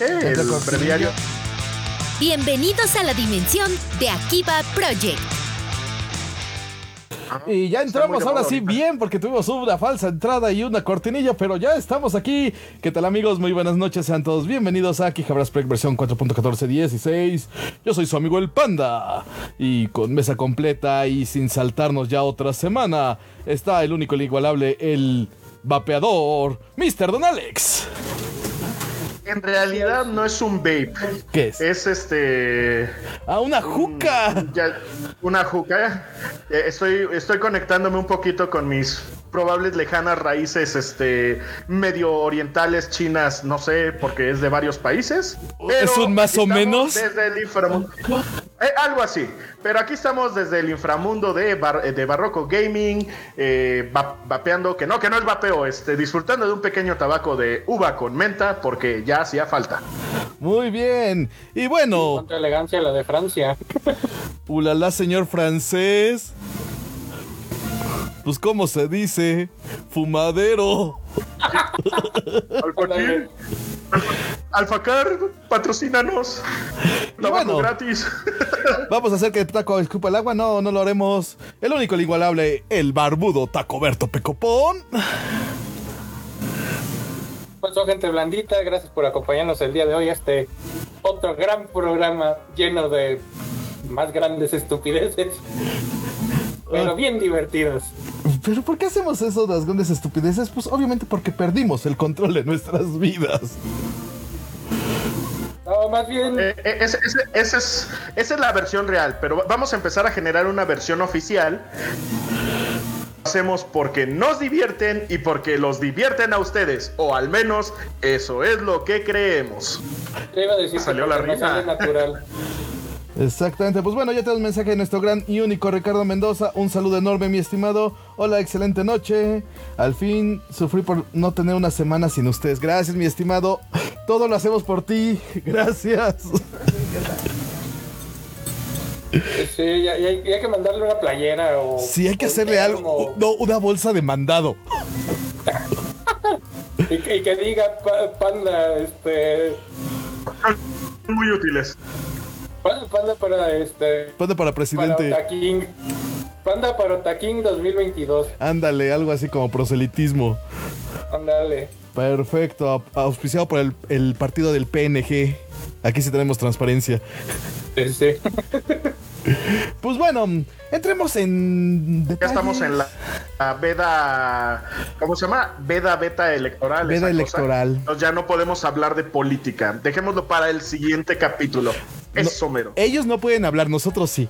El breviario. Bienvenidos a la dimensión de Akiba Project. Y ya entramos ahora sí ahorita. bien porque tuvimos una falsa entrada y una cortinilla, pero ya estamos aquí. ¿Qué tal amigos? Muy buenas noches, sean todos bienvenidos a Quijabras Project versión 4.1416. Yo soy su amigo el Panda y con mesa completa y sin saltarnos ya otra semana está el único, el igualable, el vapeador, Mr. Don Alex. En realidad no es un vape. ¿Qué es? Es este. ¡Ah, una juca! ya- una juca. Eh, Estoy, estoy conectándome un poquito con mis probables lejanas raíces este medio orientales chinas no sé porque es de varios países ¿Es un más o menos? desde el inframundo Eh, algo así pero aquí estamos desde el inframundo de, bar- de barroco gaming eh, va- vapeando que no que no es vapeo este disfrutando de un pequeño tabaco de uva con menta porque ya hacía falta Muy bien. Y bueno, Cuánta elegancia la de Francia. ulala, señor francés. Pues, ¿cómo se dice? Fumadero. Alfacar patrocínanos tabaco bueno. gratis Vamos a hacer que el taco escupa el agua. No, no lo haremos. El único, el igualable, el barbudo Tacoberto Pecopón. Pasó gente blandita, gracias por acompañarnos el día de hoy a este otro gran programa lleno de más grandes estupideces, pero bien divertidos. ¿Pero por qué hacemos eso las grandes estupideces? Pues obviamente porque perdimos el control de nuestras vidas. No, más bien, Eh, eh, ese- ese- ese es, esa es la versión real, pero vamos a empezar a generar una versión oficial. Hacemos porque nos divierten y porque los divierten a ustedes, o al menos eso es lo que creemos. te iba a decir salió que la no rima. sale natural. Exactamente, pues bueno, ya tenemos mensaje de nuestro gran y único Ricardo Mendoza. Un saludo enorme, mi estimado. Hola, excelente noche. Al fin sufrí por no tener una semana sin ustedes. Gracias, mi estimado. Todo lo hacemos por ti. Gracias. Sí, ya, ya hay, ya hay que mandarle una playera o... Sí, hay que hacerle algo. como- No, una bolsa de mandado. Y, que- y que diga pa- panda, este... Muy útiles. Panda, panda para este... Pande para Para presidente. Otaking. Panda para Otaking 2022. Ándale, algo así como proselitismo. Ándale. Perfecto, au- auspiciado por el, el partido del PNG. Aquí sí tenemos transparencia. Sí, sí. Pues bueno, entremos en Ya estamos en la, la veda, ¿cómo se llama? Veda beta electoral. Veda esa cosa. electoral. Entonces ya no podemos hablar de política. Dejémoslo para el siguiente capítulo. Eso mero. Ellos no pueden hablar, nosotros sí.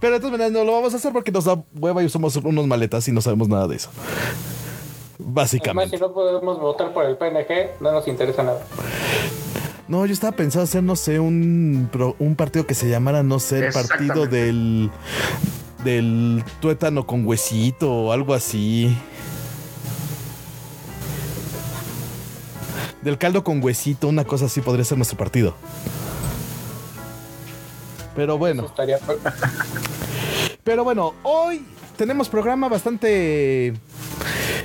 Pero de todas maneras no lo vamos a hacer porque nos da hueva y somos unos maletas y no sabemos nada de eso. Además, si Básicamente. no podemos votar por el PNG, no nos interesa nada. No, yo estaba pensando hacer, no sé, un, un partido que se llamara, no sé, el partido del. del tuétano con huesito o algo así. Del caldo con huesito, una cosa así podría ser nuestro partido. Pero bueno. Pero bueno, hoy tenemos programa bastante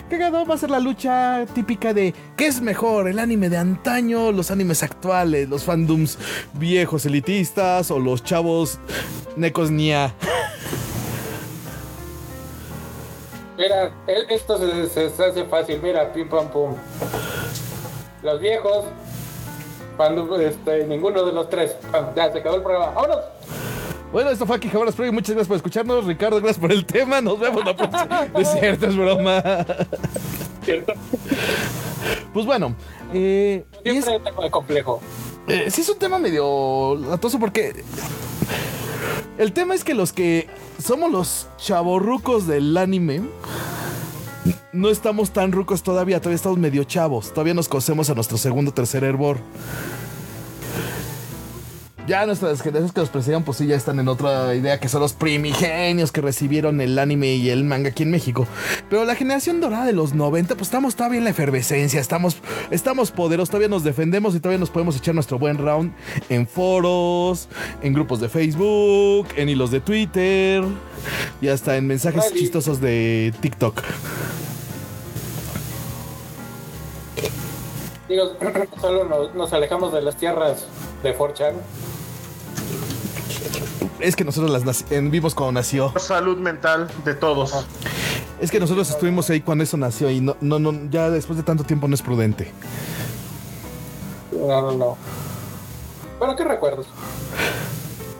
cagado. Va a ser la lucha típica de ¿qué es mejor? ¿El anime de antaño? ¿Los animes actuales? ¿Los fandoms viejos elitistas? ¿O los chavos necos nia? Mira, esto se, hace fácil. Mira, pim pam pum. Los viejos, cuando este, ninguno de los tres. Pam, Ya se acabó el programa. ¡Vámonos! Bueno, esto fue aquí Jabaras Pro muchas gracias por escucharnos. Ricardo, gracias por el tema. Nos vemos la próxima. Es cierto, es broma. ¿Cierto? Pues bueno, eh, y es- Siempre tengo el complejo. Eh, sí es un tema medio latoso porque el tema es que los que somos los chavorrucos del anime no estamos tan rucos todavía, todavía estamos medio chavos, todavía nos cosemos a nuestro segundo o tercer hervor. Ya nuestras generaciones que nos precedieron, pues sí, ya están en otra idea, que son los primigenios que recibieron el anime y el manga aquí en México. Pero la generación dorada de los 90, pues estamos todavía en la efervescencia, estamos, estamos poderosos, todavía nos defendemos y todavía nos podemos echar nuestro buen round en foros, en grupos de Facebook, en hilos de Twitter y hasta en mensajes chistosos de TikTok. Digo, solo nos, nos alejamos de las tierras de 4chan. Es que nosotros las naci- en vivos cuando nació. Salud mental de todos. Es que nosotros estuvimos ahí cuando eso nació y no, no, no, ya después de tanto tiempo no es prudente. No, no, no. Bueno, ¿qué recuerdos?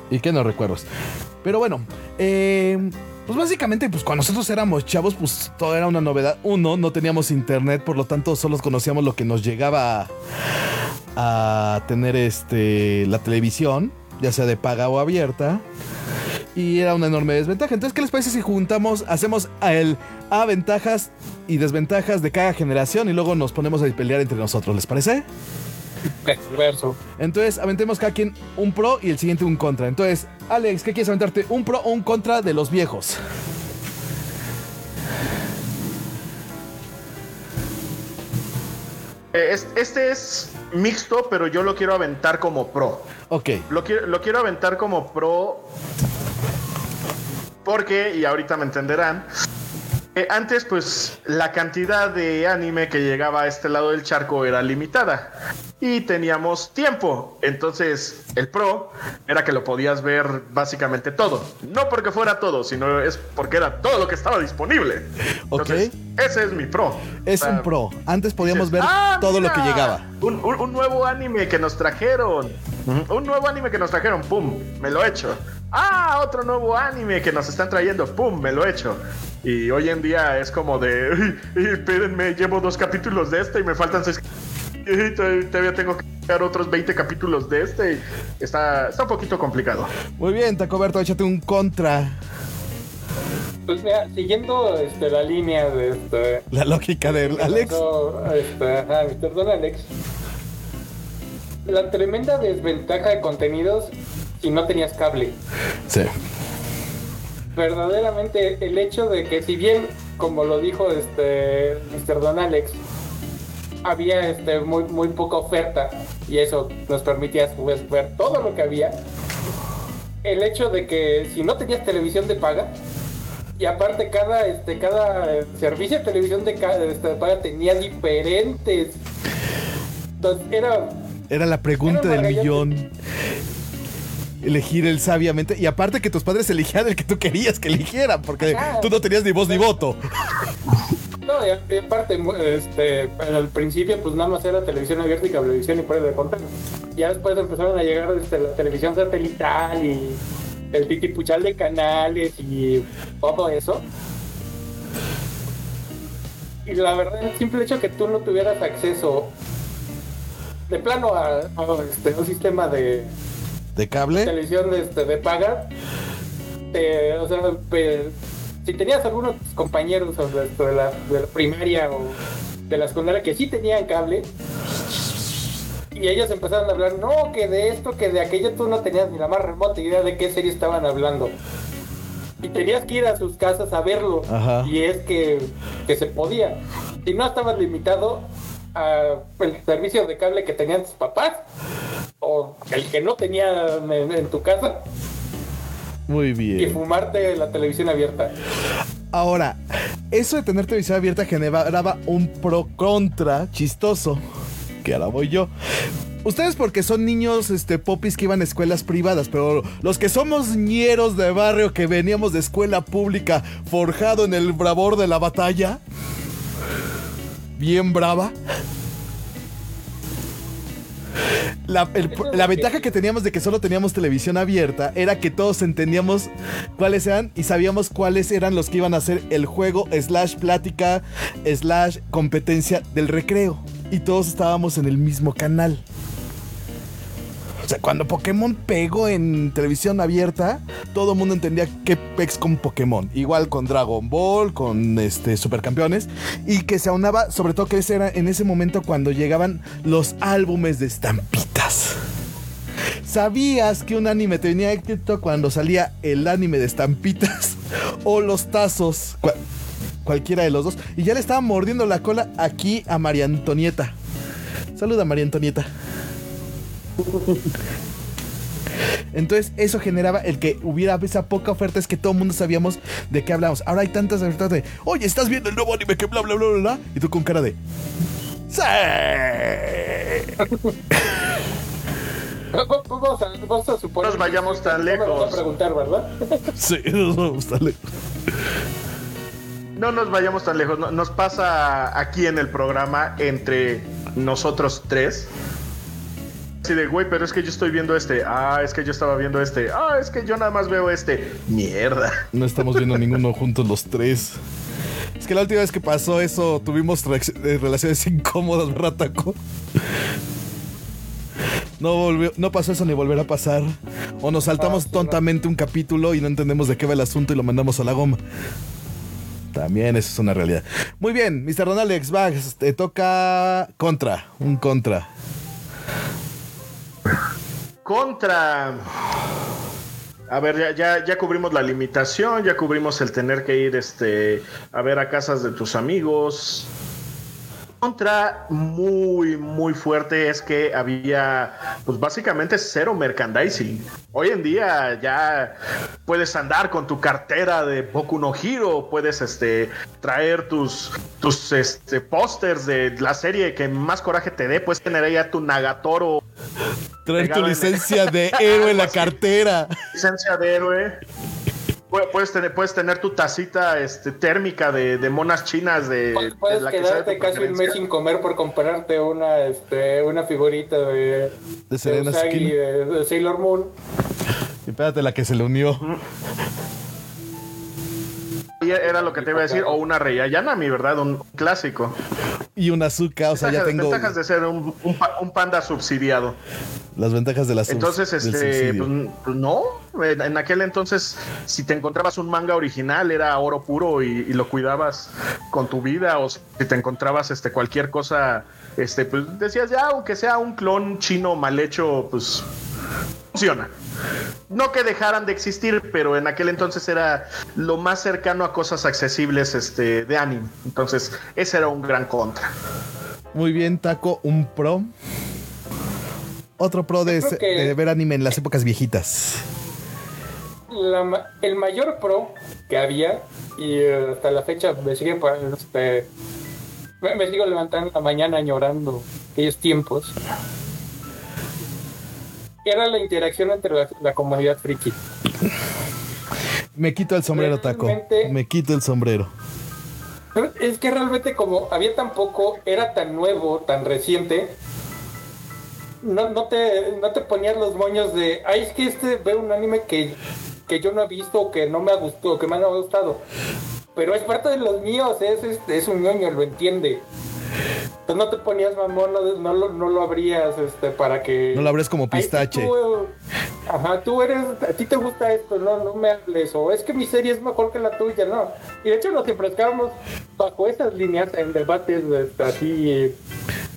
Y que no recuerdos. Pero bueno, eh, pues básicamente, pues cuando nosotros éramos chavos, pues todo era una novedad. Uno, no teníamos internet, por lo tanto solo conocíamos lo que nos llegaba a, a tener este la televisión, ya sea de paga o abierta. Y era una enorme desventaja. Entonces, ¿qué les parece si juntamos, hacemos a el a ventajas y desventajas de cada generación y luego nos ponemos a pelear entre nosotros? ¿Les parece? Verso. Entonces, aventemos cada quien un pro y el siguiente un contra. Entonces, Alex, ¿qué quieres aventarte? ¿Un pro o un contra de los viejos? Este es mixto, pero yo lo quiero aventar como pro. Ok. Lo quiero, lo quiero aventar como pro porque, y ahorita me entenderán, eh, antes pues la cantidad de anime que llegaba a este lado del charco era limitada y teníamos tiempo. Entonces el pro era que lo podías ver básicamente todo. No porque fuera todo, sino es porque era todo lo que estaba disponible. Entonces, ese es mi pro. Es O sea, un pro. Antes podíamos ver "Ah, todo lo que llegaba. Un, un- un nuevo anime que nos trajeron. Un nuevo anime que nos trajeron. Pum, me lo he hecho. Ah, otro nuevo anime que nos están trayendo. Pum, me lo he hecho. Y hoy en día es como de. "Ay, ay, espérenme, llevo dos capítulos de este y me faltan seis. Y todavía tengo que ver otros 20 capítulos de este. y Está, está un poquito complicado. Muy bien, Tacoberto, échate un contra. Pues mira, siguiendo este, la línea de este. La lógica de Alex. este, ajá, Mr. Don Alex. La tremenda desventaja de contenidos si no tenías cable. Sí. Verdaderamente el hecho de que si bien, como lo dijo este Mr. Don Alex, había este muy muy poca oferta y eso nos permitía pues, ver todo lo que había. El hecho de que si no tenías televisión de paga y aparte cada este cada servicio de televisión de, ca- este, paga tenía diferentes entonces era Era la pregunta Era del millón. Elegir el sabiamente. Y aparte que tus padres eligieran el que tú querías que eligieran, porque Ajá. tú no tenías ni voz ni voto. No, y aparte, este, al principio pues nada más era televisión abierta y cablevisión y por de contar. Ya después empezaron a llegar este, la televisión satelital y el titipuchal de canales y todo eso. Y la verdad, el simple hecho que tú no tuvieras acceso de plano a, a, este, un sistema de, ¿De cable? televisión de, este, de paga, te- o sea, pe- si tenías algunos compañeros o de, de la, de la primaria o de la secundaria que sí tenían cable, y ellos empezaron a hablar, no, que de esto, que de aquello, tú no tenías ni la más remota idea de qué serie estaban hablando. Y tenías que ir a sus casas a verlo. Ajá. Y es que, que se podía. Y no estabas limitado a el servicio de cable que tenían tus papás o el que no tenía en, en tu casa Muy y bien. fumarte la televisión abierta. Ahora, eso de tener televisión abierta generaba un pro contra chistoso. Que ahora voy yo. Ustedes porque son niños este, popis que iban a escuelas privadas, pero los que somos ñeros de barrio que veníamos de escuela pública forjado en el bravor de la batalla, bien brava. La, el- la ventaja que teníamos de que solo teníamos televisión abierta era que todos entendíamos cuáles eran y sabíamos cuáles eran los que iban a hacer el juego slash plática slash competencia del recreo. Y todos estábamos en el mismo canal. O sea, cuando Pokémon pegó en televisión abierta, todo el mundo entendía qué pex con Pokémon. Igual con Dragon Ball, con este Supercampeones. Y que se aunaba, sobre todo que ese era en ese momento cuando llegaban los álbumes de estampitas. ¿Sabías que un anime te venía éxito cuando salía el anime de estampitas? O los tazos. cua- cualquiera de los dos. Y ya le estaba mordiendo la cola aquí a María Antonieta. Saluda María Antonieta. Entonces eso generaba el que hubiera esa poca oferta, es que todo el mundo sabíamos de qué hablamos. Ahora hay tantas ofertas de, oye, estás viendo el nuevo anime que bla bla bla bla bla. Y tú con cara de... ¡Sí! Vamos a, vamos a suponer. No nos vayamos tan no me vas lejos. a preguntar, ¿verdad? Sí, nos vamos a leer. No nos vayamos tan lejos. no- Nos pasa aquí en el programa entre nosotros tres. Así de, güey, pero es que yo estoy viendo este. Ah, es que yo estaba viendo este. Ah, es que yo nada más veo este. Mierda. No estamos viendo ninguno juntos los tres. Es que la última vez que pasó eso tuvimos eh, relaciones incómodas, ¿verdad, Taco? No, volvió, no pasó eso ni volverá a pasar. O nos saltamos Ah, tontamente un capítulo y no entendemos de qué va el asunto y lo mandamos a la goma. También eso es una realidad. Muy bien, Mr. Don Alex, va, te toca contra, un contra. Contra. A ver, ya, ya, cubrimos la limitación, ya cubrimos el tener que ir este, a ver a casas de tus amigos. Contra muy, muy fuerte es que había, pues básicamente cero merchandising. Hoy en día ya puedes andar con tu cartera de Boku no Hero, puedes este, traer tus, tus este, pósters de la serie que más coraje te dé, puedes tener ahí a tu Nagatoro Traer tu licencia de héroe en la cartera. licencia de héroe. Pu- Puedes tener, puedes tener tu tacita este, térmica de, de monas chinas de, de Puedes la quedarte casi un mes sin comer por comprarte una, este, una figurita de, De Serena Usagi, Skin. de, de Sailor Moon. Y espérate la que se le unió. Y era lo que te iba a decir, o una Rey Ayanami, ¿verdad? Un clásico. Y una azúcar, o sea, ya tengo Ventajas de ser un, un pa- un panda subsidiado. las ventajas de la Entonces, este, pues, pues, no, en en aquel entonces, si te encontrabas un manga original, era oro puro y, y lo cuidabas con tu vida, o si te encontrabas este, cualquier cosa, este, pues decías, ya, aunque sea un clon chino mal hecho, pues funciona. No que dejaran de existir, pero en aquel entonces era lo más cercano a cosas accesibles este, de anime. Entonces, ese era un gran contra. Muy bien, Taco, un pro. Otro pro de, que- ver anime en las épocas viejitas. La el mayor pro que había, y eh, hasta la fecha me sigue este, me, me sigo levantando en la mañana llorando aquellos tiempos, era la interacción entre la, la comunidad friki. Me quito el sombrero, Taco. Me quito el sombrero. Es que realmente como había tan poco, era tan nuevo, tan reciente, no, no, te, no te ponías los moños de, ay, es que este ve un anime que, que yo no he visto, que no me ha gustado, que me ha gustado. Pero es parte de los míos, es, es, es un ñoño, lo entiende. Entonces no te ponías mamón, no, no, lo, no lo abrías este, para que... No lo abres como pistache. tú, ajá, tú eres, a ti te gusta esto, no, no me hables, o es que mi serie es mejor que la tuya, no. Y de hecho nos enfrascamos bajo esas líneas en debates este, así,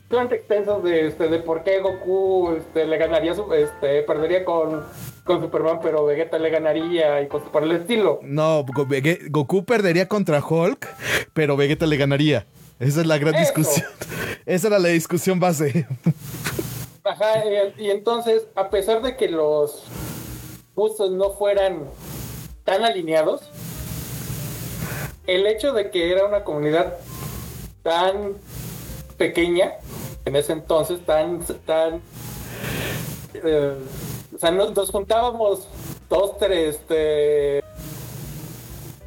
bastante extensos de, este, de por qué Goku este, le ganaría, su- este, perdería con, con Superman, pero Vegeta le ganaría y cosas por el estilo. No, Goku perdería contra Hulk, pero Vegeta le ganaría. Esa es la gran Eso. discusión. Esa era la discusión base. Ajá, y, y entonces, a pesar de que los gustos no fueran tan alineados, el hecho de que era una comunidad tan pequeña, en ese entonces, tan, tan, eh, o sea, nos, nos juntábamos dos, tres, este,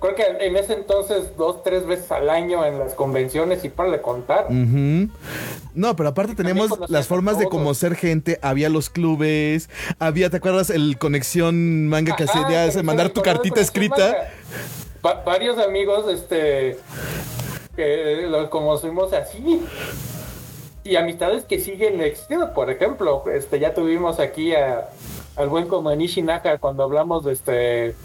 creo que en ese entonces dos, tres veces al año en las convenciones y para contar. No, pero aparte teníamos conocías las formas de todos. conocer gente, había los clubes, había, ¿te acuerdas el conexión manga que Ajá, hacía pero ese sí, mandar tu cartita escrita? Va- varios amigos, este, que los conocimos así. Y amistades que siguen existiendo. Por ejemplo, este, ya tuvimos aquí a, al buen Komanishi Naka cuando hablamos de este.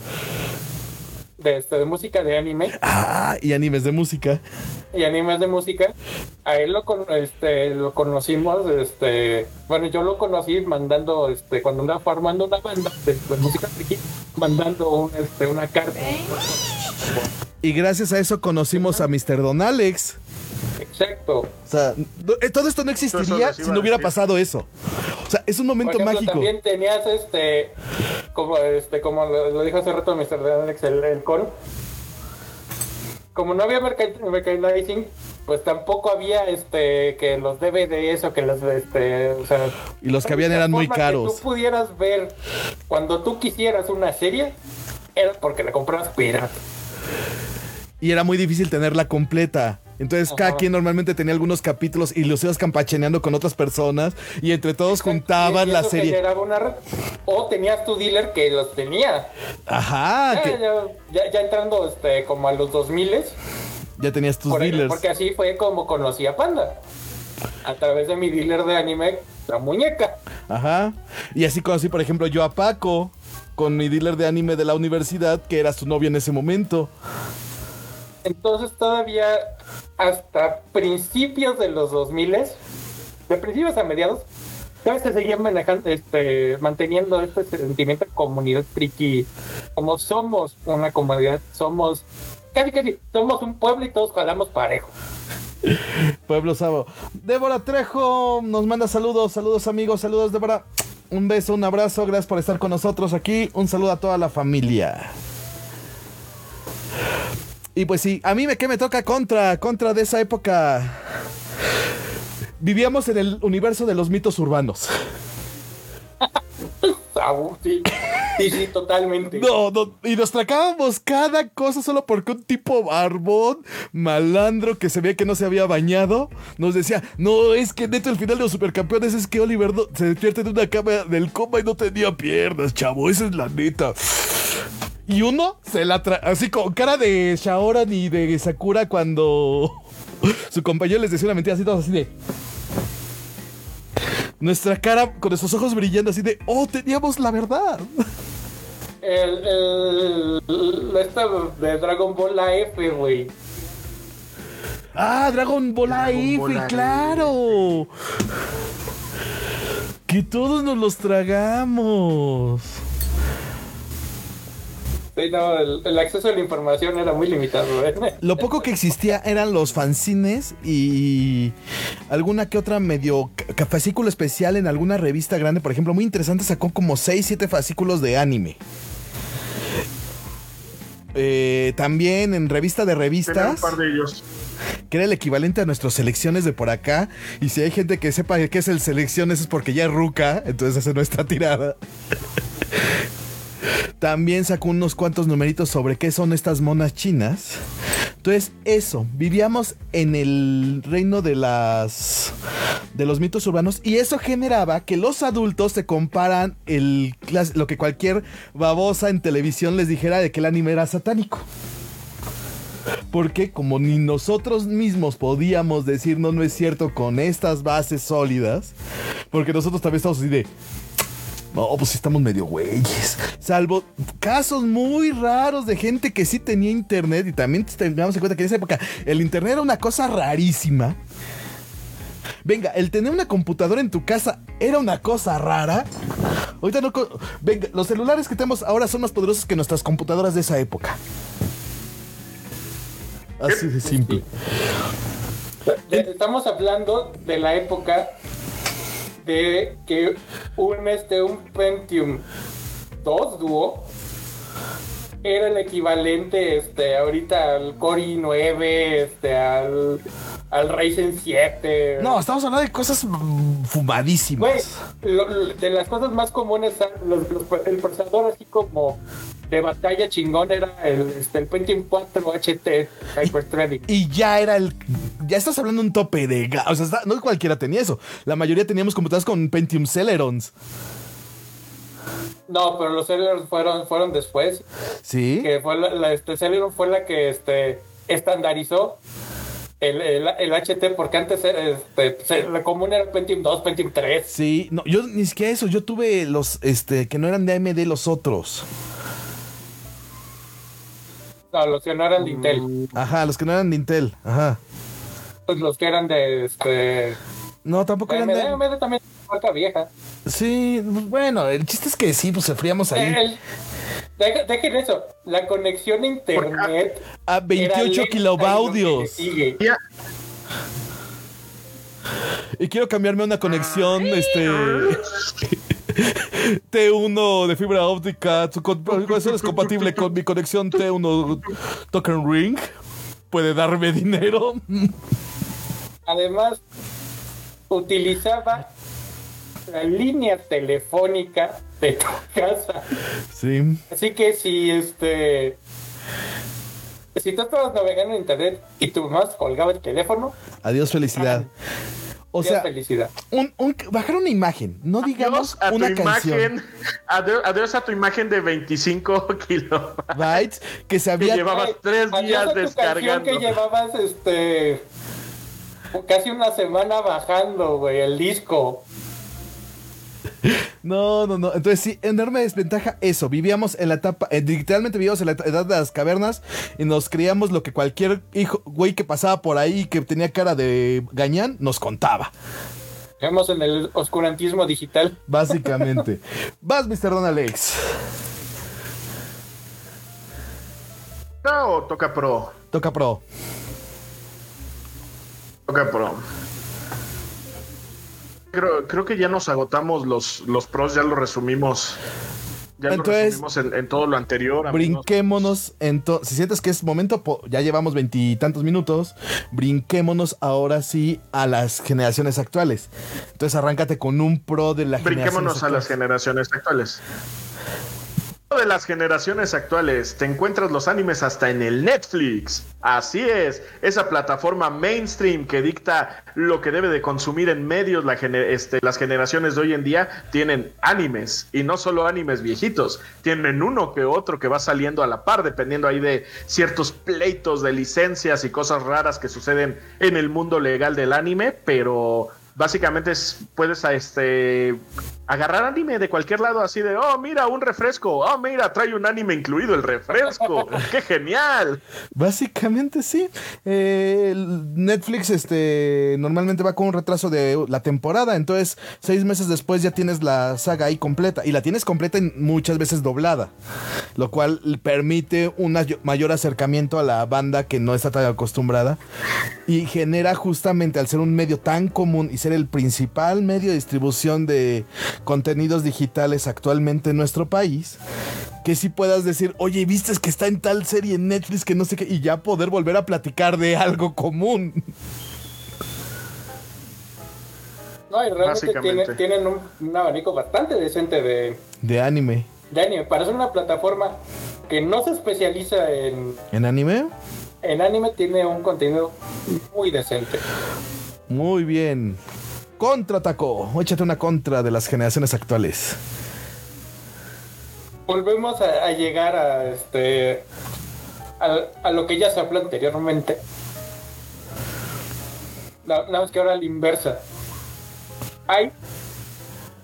De, este, de música de anime Ah, y animes de música. y animes de música, a él lo, con- este, lo conocimos, este, bueno, yo lo conocí mandando, este, cuando andaba formando una banda de, de música friki, mandando un, este, una carta. Y gracias a eso conocimos a Mr. Don Alex. Exacto. O sea, no- eh, todo esto no existiría si no hubiera pasado eso. O sea, es un momento ejemplo, mágico. también tenías este, como este, como lo, lo dijo hace rato Mr. Alex, el, el con. Como no había merchandising, pues tampoco había este que los DVDs o que los este, o sea, Y los que habían eran muy forma que caros. tú pudieras ver cuando tú quisieras una serie era porque la comprabas pirata. Y era muy difícil tenerla completa. Entonces cada Ajá. quien normalmente tenía algunos capítulos y los ibas campacheneando con otras personas y entre todos juntaban Y la serie. una red. o tenías tu dealer que los tenía. Ajá, Ya, que ya, ya- ya entrando este como a los 2000 ya tenías tus por- dealers. porque así fue como conocí a Panda. A través de mi dealer de anime, la muñeca. Ajá. Y así conocí, por ejemplo, yo a Paco con mi dealer de anime de la universidad, que era su novio en ese momento. Entonces todavía hasta principios de los 2000 de principios a mediados, todavía se seguía manejando, este, manteniendo este sentimiento de comunidad friki, como somos una comunidad, somos casi casi, somos un pueblo y todos jalamos parejo. Pueblo Sabo. Débora Trejo nos manda saludos, saludos amigos, saludos Débora. Un beso, un abrazo, gracias por estar con nosotros aquí. Un saludo a toda la familia. Y pues sí, a mí me que me toca contra, contra de esa época. Vivíamos en el universo de los mitos urbanos. Ah, sí, sí, sí, totalmente. No, no, y nos tracábamos cada cosa solo porque un tipo barbón, malandro, que se veía que no se había bañado, nos decía, no, es que neto el final de los supercampeones es que Oliver no- se despierta en una cama del coma y no tenía piernas, chavo, esa es la neta. Y uno se la tra así con cara de Shaoran y de Sakura cuando su compañero les decía una mentira así, todos así de... Nuestra cara con esos ojos brillando así de, oh, teníamos la verdad. El, el, el- esta de Dragon Ball la F, güey. Ah, Dragon Ball Dragon Ball AF. claro. Que todos nos los tragamos. Sí, no, el, el acceso a la información era muy limitado, ¿eh? Lo poco que existía eran los fanzines y alguna que otra medio fascículo especial en alguna revista grande. Por ejemplo, muy interesante, sacó como 6, 7 fascículos de anime. Eh, también en revista de Tenía un revistas. par de ellos. que era el equivalente a nuestras selecciones de por acá. Y si hay gente que sepa qué es el selecciones es porque ya es ruca, entonces hace nuestra tirada. También sacó unos cuantos numeritos sobre qué son estas monas chinas. Entonces, eso, vivíamos en el reino de las de los mitos urbanos y eso generaba que los adultos se comparan el lo que cualquier babosa en televisión les dijera de que el anime era satánico. Porque como ni nosotros mismos podíamos decir no, no es cierto con estas bases sólidas, porque nosotros también estamos así de... No, pues estamos medio güeyes. Salvo casos muy raros de gente que sí tenía internet y también tengamos en cuenta que en esa época el internet era una cosa rarísima. Venga, el tener una computadora en tu casa era una cosa rara. Ahorita no... Venga, los celulares que tenemos ahora son más poderosos que nuestras computadoras de esa época. Así de simple. Ya Estamos hablando de la época de que un, este, un Pentium 2 Duo era el equivalente este, ahorita al Core i9, este, al, al Ryzen 7. No, estamos hablando de cosas fumadísimas. lo- lo- de las cosas más comunes, los- los- el procesador así como de batalla chingón era el, este, el Pentium 4 HT Hyperthreading. Y ya era el. Ya estás hablando un tope de. O sea, está- no cualquiera tenía eso. La mayoría teníamos computadoras con Pentium Celerons. No, pero los Celeron fueron, fueron después. Sí. Que fue la, la- este, Celeron fue la que este, estandarizó el, el, el HT, porque antes este, la común era Pentium 2, Pentium 3. Sí. No, yo ni siquiera eso. Yo tuve los. Este. Que no eran de AMD los otros. No, los que no eran de Intel. Ajá, los que no eran de Intel. Ajá. Pues los que eran de este. No, tampoco eran de. AMD también marca vieja. Sí, pues, bueno, el chiste es que sí, pues sufríamos ahí. El- deja- dejen eso, la conexión a internet. A era 28 lenta y lo que kilobaudios. Y quiero cambiarme a una conexión, este. T1 de fibra óptica. Su con- eso es compatible con mi conexión T1 Token Ring. Puede darme dinero. además utilizaba la línea telefónica de tu casa. Sí. Así que si este. Si tú estabas navegando en internet y tu mamá colgaba el teléfono, Adiós, felicidad. O sea, felicidad. un, un- bajar una imagen, no digamos Adiós a tu una canción. imagen. Adiós, adiós a tu imagen de 25 kilos. Bytes que se Que había llevabas tres Adiós días a tu canción descargando. que llevabas este. Casi una semana bajando, güey, el disco. No, no, no. Entonces sí, enorme desventaja eso. Vivíamos en la etapa, eh, literalmente vivíamos en la edad de las cavernas y nos creíamos lo que cualquier hijo, güey que pasaba por ahí que tenía cara de gañán nos contaba. Vemos en el oscurantismo digital. Básicamente. Vas, Mr. Don Alex. ¿O toca pro? Toca pro. Toca pro. Creo, creo que ya nos agotamos los, los pros, ya lo resumimos. Ya Entonces, lo resumimos en, en todo lo anterior. Brinquémonos. ento- si sientes que es momento, ya llevamos veintitantos minutos. Brinquémonos ahora sí a las generaciones actuales. Entonces arráncate con un pro de la Brinquémonos a las generaciones actuales. De las generaciones actuales, te encuentras los animes hasta en el Netflix. Así es, esa plataforma mainstream que dicta lo que debe de consumir en medios este, las generaciones de hoy en día tienen animes y no solo animes viejitos, tienen uno que otro que va saliendo a la par dependiendo ahí de ciertos pleitos de licencias y cosas raras que suceden en el mundo legal del anime, pero básicamente es, puedes a este agarrar anime de cualquier lado así de oh mira un refresco oh mira trae un anime incluido el refresco qué genial Básicamente sí. Eh, Netflix este, normalmente va con un retraso de la temporada. Entonces, seis meses después ya tienes la saga ahí completa. Y la tienes completa y muchas veces doblada. Lo cual permite un ay- mayor acercamiento a la banda que no está tan acostumbrada. Y genera justamente, al ser un medio tan común y ser el principal medio de distribución de contenidos digitales actualmente en nuestro país, que sí puedas decir, oye, ¿viste que está en tal serie en Netflix que no sé qué? Y ya poder volver a platicar de algo común. No, y realmente Básicamente. tiene- tienen un, un abanico bastante decente de, De anime. de anime. Para ser una plataforma que no se especializa en, ¿En anime? en anime, tiene un contenido muy decente. Muy bien. Contraatacó. Échate una contra de las generaciones actuales. Volvemos a, llegar a este a, lo que ya se habló anteriormente. Na- Nada más que ahora la inversa. Hay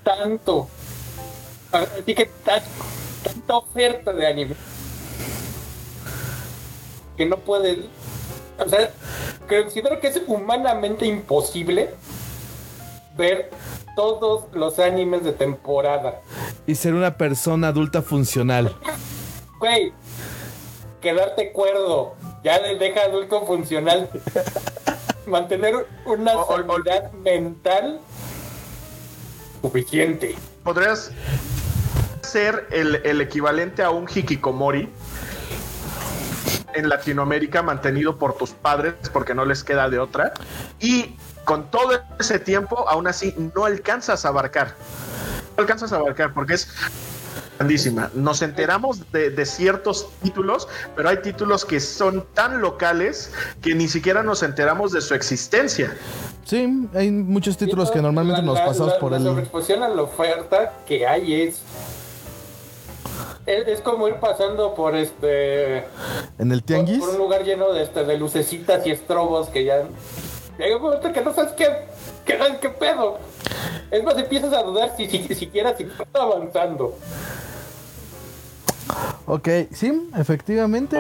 tanto, así que tan- tanta oferta de anime que no puede, o sea, considero que es humanamente imposible ver todos los animes de temporada. Y ser una persona adulta funcional. Güey, quedarte cuerdo. Ya le deja adulto funcional. Mantener una O- mental suficiente. podrías ser el, el equivalente a un hikikomori en Latinoamérica mantenido por tus padres porque no les queda de otra y con todo ese tiempo aún así no alcanzas a abarcar no alcanzas a abarcar porque es grandísima nos enteramos de, de ciertos títulos pero hay títulos que son tan locales que ni siquiera nos enteramos de su existencia Sí, hay muchos títulos que normalmente La- nos la- pasamos la- por la el... sobreexposición a la oferta que hay es. Es, como ir pasando por este. En el Por, tianguis. por un lugar lleno de, este, de lucecitas y estrobos que ya. Llega un momento que no sabes qué, qué, qué pedo. Es más, empiezas a dudar si, si siquiera si está avanzando. Ok, sí, efectivamente.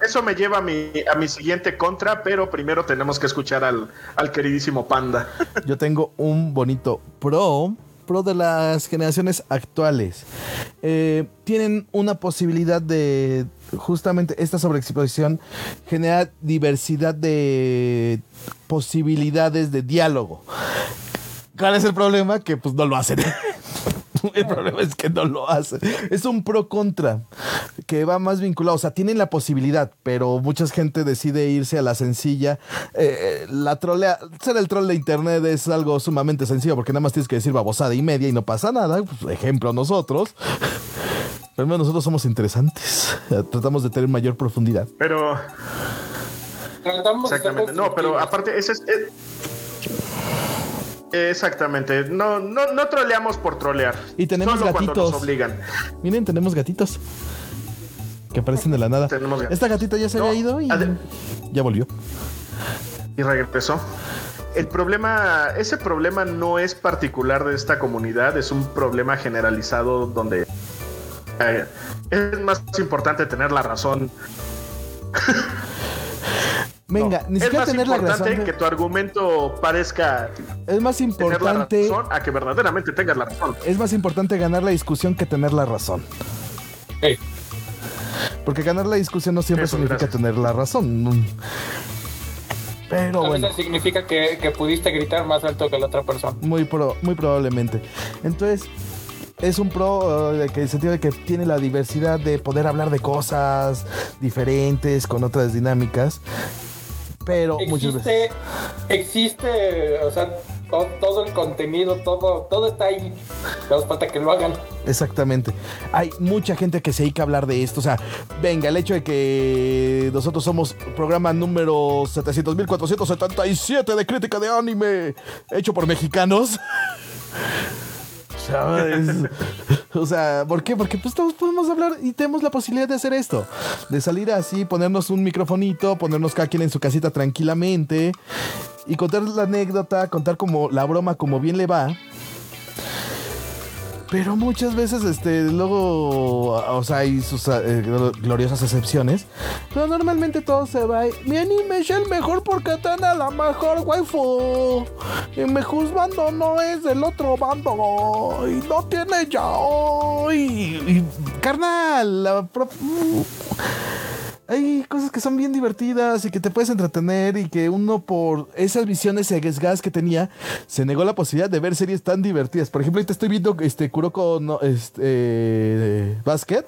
Eso me lleva a mi, a mi siguiente contra, pero primero tenemos que escuchar al, al queridísimo Panda. Yo tengo un bonito pro. Pro de las generaciones actuales. Eh, tienen una posibilidad de. Justamente esta sobreexposición genera diversidad de posibilidades de diálogo. ¿Cuál es el problema? Que pues no lo hacen. El problema es que no lo hace. Es un pro contra que va más vinculado. O sea, tienen la posibilidad, pero mucha gente decide irse a la sencilla. Eh, la trolea, ser el troll de internet es algo sumamente sencillo porque nada más tienes que decir babosada y media y no pasa nada. Pues, ejemplo, nosotros. Pero nosotros somos interesantes. Tratamos de tener mayor profundidad. Pero. Exactamente. No, pero aparte, ese es. Exactamente. No, no, no troleamos por trolear. Y tenemos Solo gatitos. nos obligan. Miren, tenemos gatitos. Que aparecen de la nada. Esta gatita ya se había ido y ya volvió. Y regresó. El problema, ese problema no es particular de esta comunidad, es un problema generalizado donde eh, es más importante tener la razón. Venga, ni siquiera tener la razón. que tu argumento parezca. Es más importante. a que verdaderamente tengas la razón. Es más importante ganar la discusión que tener la razón. Porque ganar la discusión no siempre significa tener la razón. Pero bueno. significa que, pudiste gritar más alto que la otra persona. Muy, muy probablemente. Entonces, es un pro uh, que el sentido de que tiene la diversidad de poder hablar de cosas diferentes con otras dinámicas pero existe, existe, o sea, todo, el contenido, todo, todo está ahí. Nos falta que lo hagan. Exactamente. Hay mucha gente que se dedica a hablar de esto. O sea, venga, el hecho de que nosotros somos programa número 700.477 de crítica de anime hecho por mexicanos. o sea, ¿por qué? Porque pues todos podemos hablar y tenemos la posibilidad de hacer esto. De salir así, ponernos un microfonito, ponernos cada quien en su casita tranquilamente y contar la anécdota, contar como la broma como bien le va pero muchas veces, este, luego, o sea, hay sus eh, gloriosas excepciones. Pero normalmente todo se va. Y, Mi anime es el mejor porque tiene la mejor waifu. Y mi juzgando no es del otro bando. Y no tiene ya. Y, carnal, la hay cosas que son bien divertidas y que te puedes entretener y que uno por esas visiones gas que tenía se negó la posibilidad de ver series tan divertidas. Por ejemplo, ahorita estoy viendo este Kuroko no, este, Basket.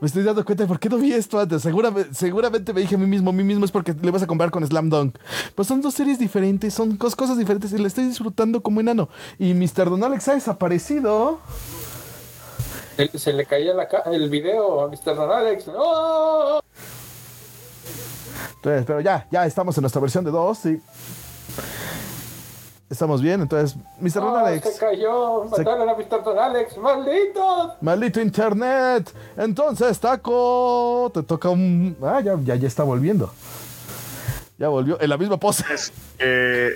Me estoy dando cuenta de por qué no vi esto antes. Seguramente, seguramente me dije a mí mismo, a mí mismo es porque le vas a comprar con Slam Dunk. Pues son dos series diferentes, son cosas diferentes y le estoy disfrutando como enano. Y Mr. Don Alex ha desaparecido se, le caía el video a Mr. Don Alex. Entonces, pero ya, ya estamos en nuestra versión de 2 y estamos bien. Entonces, Mr. Don Alex. Se cayó, mataron a Mr. Don Alex, maldito. Maldito internet. Entonces, Taco, te toca un. Ah, ya, ya, ya está volviendo. Ya volvió en la misma pose. Eh,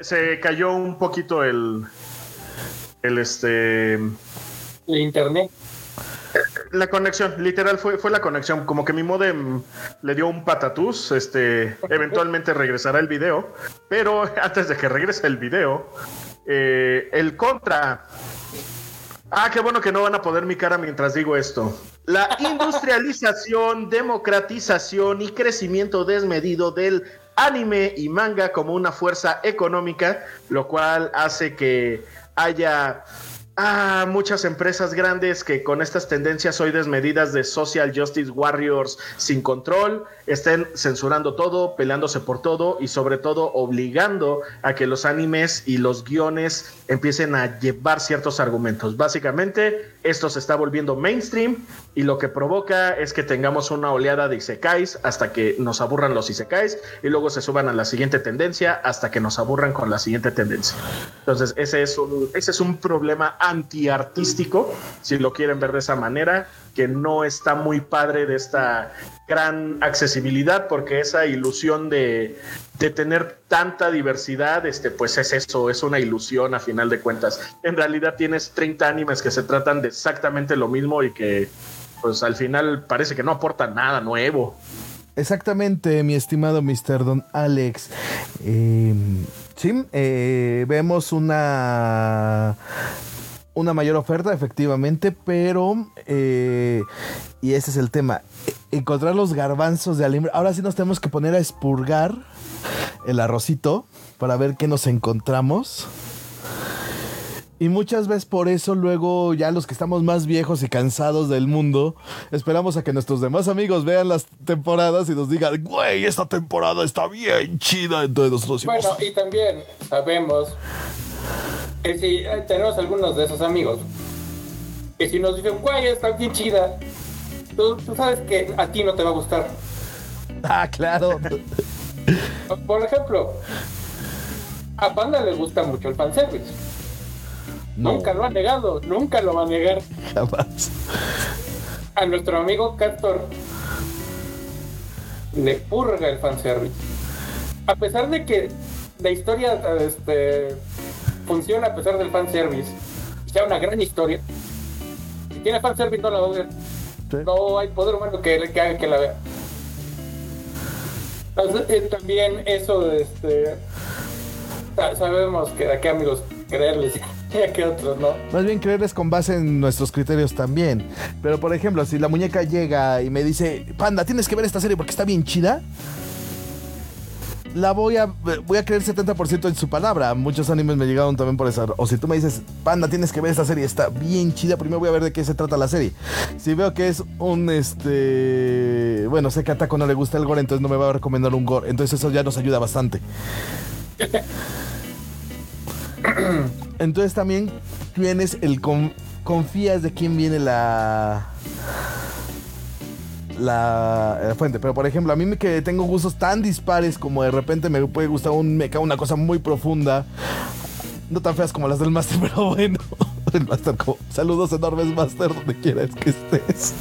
se cayó un poquito el. El este el internet. La conexión, literal, fue, fue la conexión. Como que mi modem le dio un patatús. Este, eventualmente regresará el video. Pero antes de que regrese el video, eh, el contra. Ah, qué bueno que no van a poder mi cara mientras digo esto. La industrialización, democratización y crecimiento desmedido del anime y manga como una fuerza económica, lo cual hace que haya Ah, muchas empresas grandes que con estas tendencias hoy desmedidas de social justice warriors sin control estén censurando todo, peleándose por todo y sobre todo obligando a que los animes y los guiones empiecen a llevar ciertos argumentos. Básicamente, esto se está volviendo mainstream y lo que provoca es que tengamos una oleada de isekais hasta que nos aburran los isekais y luego se suban a la siguiente tendencia hasta que nos aburran con la siguiente tendencia. Entonces, ese es un, ese es un problema antiartístico, si lo quieren ver de esa manera, que no está muy padre de esta gran accesibilidad, porque esa ilusión de, de, tener tanta diversidad, este, pues es eso, es una ilusión a final de cuentas. En realidad tienes 30 animes que se tratan de exactamente lo mismo y que pues al final parece que no aportan nada nuevo. Exactamente, mi estimado Mr. Don Alex. Em, sí, eh, vemos una una mayor oferta, efectivamente, pero, eh, y ese es el tema, encontrar los garbanzos de alimbre. Ahora sí nos tenemos que poner a expurgar el arrocito para ver qué nos encontramos. Y muchas veces por eso luego ya los que estamos más viejos y cansados del mundo, esperamos a que nuestros demás amigos vean las temporadas y nos digan, güey, esta temporada está bien chida. Entonces nosotros Bueno, y también sabemos que si eh, tenemos algunos de esos amigos que si nos dicen, güey, está bien chida, tú, tú sabes que a ti no te va a gustar. ah, claro. Por ejemplo, a Panda le gusta mucho el fanservice. No, Nunca lo ha negado, nunca lo va a negar. jamás. A nuestro amigo Castor le purga el fanservice. A pesar de que la historia este, funciona a pesar del fanservice, sea una gran historia, si tiene fanservice no la va a ver. Sí. No hay poder humano que, que haga que la vea. Entonces, eh, también eso, este, sa- sabemos que de qué amigos creerles y a qué otros no. Más bien creerles con base en nuestros criterios también. Pero por ejemplo, si la muñeca llega y me dice, Panda, tienes que ver esta serie porque está bien chida. La voy a, voy a creer 70% en su palabra. Muchos animes me llegaron también por eso. O si tú me dices, Panda, tienes que ver esta serie, está bien chida, primero voy a ver de qué se trata la serie. Si veo que es un, este... Bueno, sé que a Taco no le gusta el gore, entonces no me va a recomendar un gore. Entonces eso ya nos ayuda bastante. Entonces también tienes el con- confías de quién viene la la, la fuente. Pero por ejemplo, a mí me- que tengo gustos tan dispares como de repente me puede gustar un mecha, una cosa muy profunda. No tan feas como las del Master, pero bueno. El Master, como, saludos enormes, Master, donde quieras que estés.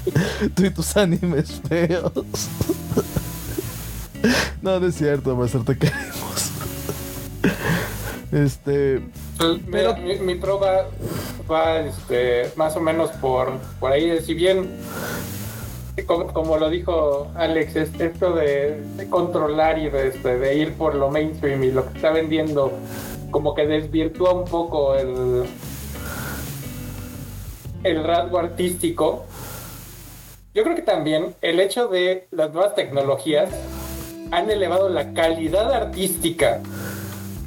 Tú y tus animes feos. No, no es cierto, Master, te queremos. Este. Pues, mira, mi, mi prueba va este, más o menos por, por ahí. Si bien, como, como lo dijo Alex, es esto de, de controlar y de, este, de ir por lo mainstream y lo que está vendiendo, como que desvirtúa un poco el, el rasgo artístico. Yo creo que también el hecho de las nuevas tecnologías han elevado la calidad artística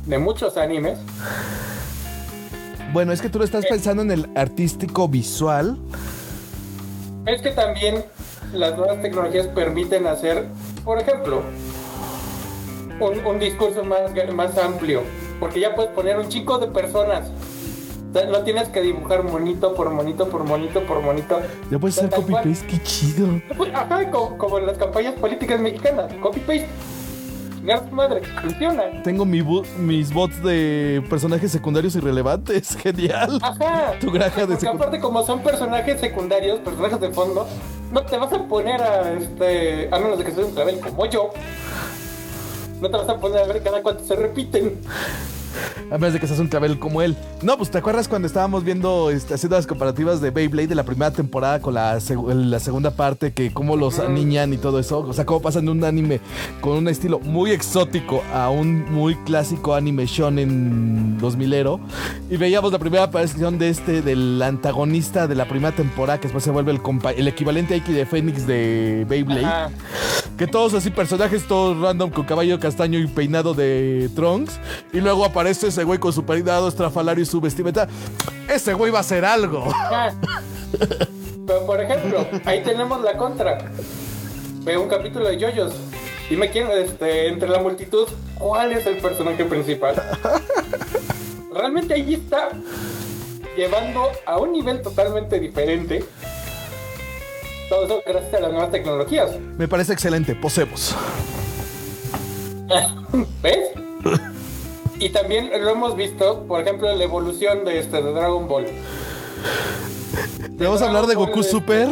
de muchos animes Bueno, es que tú lo estás pensando en el artístico visual. Es que también las nuevas tecnologías permiten hacer, por ejemplo, un, un discurso más, más amplio, porque ya puedes poner un chico de personas. No tienes que dibujar monito por monito por monito por monito. Ya puedes hacer Tal cual. copy-paste, qué chido. Ajá, como, como en las campañas políticas mexicanas. Copy-paste. Chingar su madre, funciona. Tengo mi mis bots de personajes secundarios irrelevantes. Genial. Ajá. Tu granja de Porque aparte como son personajes secundarios, personajes de fondo, no te vas a poner a este, a menos de que seas un clavel como yo. No te vas a poner a ver cada cuánto se repiten. A menos de que seas un clavel como él. No, pues te acuerdas cuando estábamos viendo, este, haciendo las comparativas de Beyblade de la primera temporada con la, seg- la segunda parte, que cómo los aniñan y todo eso. O sea, cómo pasan de un anime con un estilo muy exótico a un muy clásico anime shonen 2000ero. Y veíamos la primera aparición de este, del antagonista de la primera temporada, que después se vuelve el, el equivalente a Iki de Phoenix de Beyblade. Ajá. Que todos así, personajes todos random con caballo castaño y peinado de Trunks. Y luego aparece ese güey con su peinado estrafalario y su vestimenta. Ese güey va a hacer algo. Ah. Pero por ejemplo, ahí tenemos la contra. Veo un capítulo de Yoyos. Dime quién, este, entre la multitud, ¿cuál es el personaje principal? Realmente ahí está llevando a un nivel totalmente diferente. Todo eso gracias a las nuevas tecnologías. Me parece excelente. Posemos. ¿Ves? Y también lo hemos visto, por ejemplo, en la evolución de este de Dragon Ball. ¿Vamos a hablar de Goku Super?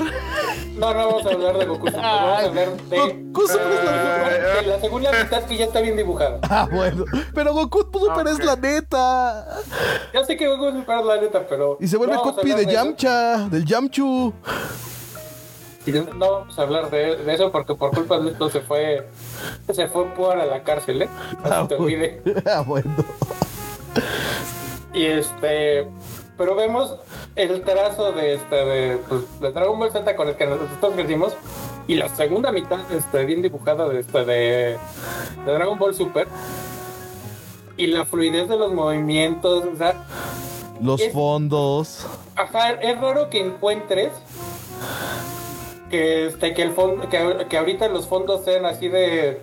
No, no vamos a hablar de Goku Super, vamos a hablar de, Goku Super es la- de la segunda mitad que ya está bien dibujada. Ah, bueno. Pero Goku Super es la neta. Ya sé que Goku Super es la neta, pero. Y se vuelve no copy de. Yamcha, del Yamchu. Y No vamos a hablar de, de eso porque por culpa de esto se fue. Se fue por a la cárcel, ¿eh? Ah, te olvide. Ah, bueno. Y este. Pero vemos el trazo de este de, pues, de Dragon Ball Z con el que nosotros crecimos. Y la segunda mitad este, bien dibujada de este de, de Dragon Ball Super. Y la fluidez de los movimientos. O sea, Los Es- fondos. Ajá, es raro que encuentres que este que el fondo que, que ahorita los fondos sean así de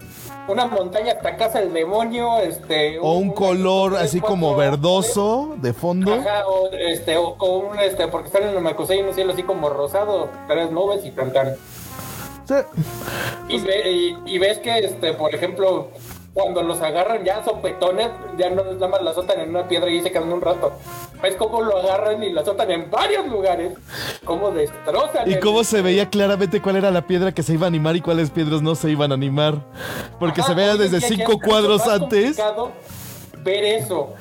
una montaña hasta casa del demonio, este O un color así como verdoso de fondo. Ajá, o este o, o un este porque están en el Macosay un cielo así como rosado, tres nubes y tan. Sí. Y, ve- y- y ves que este, por ejemplo, cuando los agarran ya sopetones, ya no nada más la azotan en una piedra y se quedan un rato. Ves cómo lo agarran y lo azotan en varios lugares, cómo destrozan. Y el- cómo se veía claramente cuál era la piedra que se iba a animar y cuáles piedras no se iban a animar. Porque Ajá, se veía desde cinco cuadros antes. Ver eso.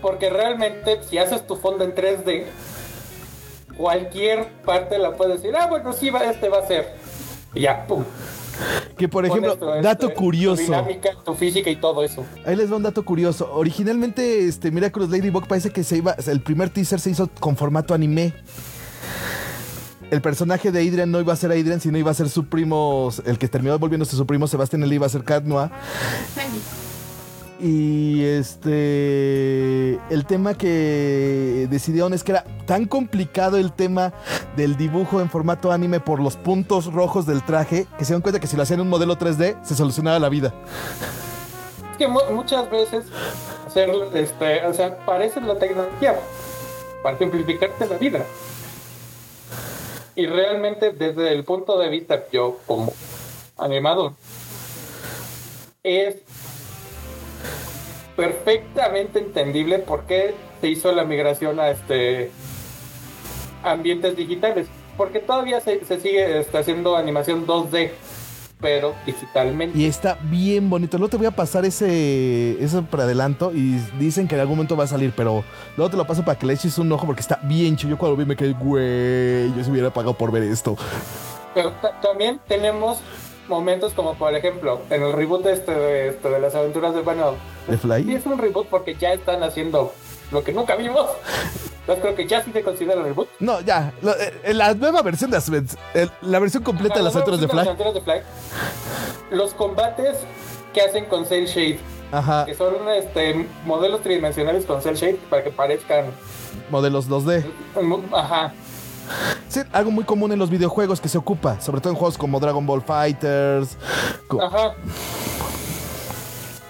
Porque realmente, si haces tu fondo en 3D, cualquier parte la puedes decir, ah, bueno, sí, va, este va a ser. Y ya, pum. Que por ejemplo, tu, dato este, Tu curioso. dinámica, tu física y todo eso. Ahí les va un dato curioso. Originalmente, este Miraculous Ladybug parece que se iba. el primer teaser se hizo con formato anime. El personaje de Adrian no iba a ser Adrian, sino iba a ser su primo. El que terminó volviéndose su primo Sebastián, él iba a ser Cat Noir. Y este. El tema que decidieron es que era tan complicado el tema del dibujo en formato anime por los puntos rojos del traje que se dan cuenta que si lo hacían en un modelo 3D se solucionaba la vida. Es que mu- muchas veces hacer, este, o sea, parece la tecnología para simplificarte la vida. Y realmente desde el punto de vista yo como animador es perfectamente entendible por qué se hizo la migración a este ambientes digitales. Porque todavía se, se sigue este, haciendo animación 2D, pero digitalmente. Y está bien bonito. Luego te voy a pasar ese, eso por adelanto y dicen que en algún momento va a salir, pero luego te lo paso para que le eches un ojo porque está bien chido. Yo cuando vi me quedé, güey, yo se hubiera pagado por ver esto. Pero ta- también tenemos momentos como por ejemplo en el reboot este de, este de las aventuras de bueno ¿De sí Fly? es un reboot porque ya están haciendo lo que nunca vimos entonces creo que ya sí se considera reboot No, ya. lo- eh, la nueva versión de el- la versión completa de las aventuras de Fly. aventuras de Fly los combates que hacen con Cell Shade Ajá. que son este modelos tridimensionales con Cell Shade para que parezcan Modelos 2D. ajá Sí, algo muy común en los videojuegos que se ocupa, sobre todo en juegos como Dragon Ball Fighters. Ajá.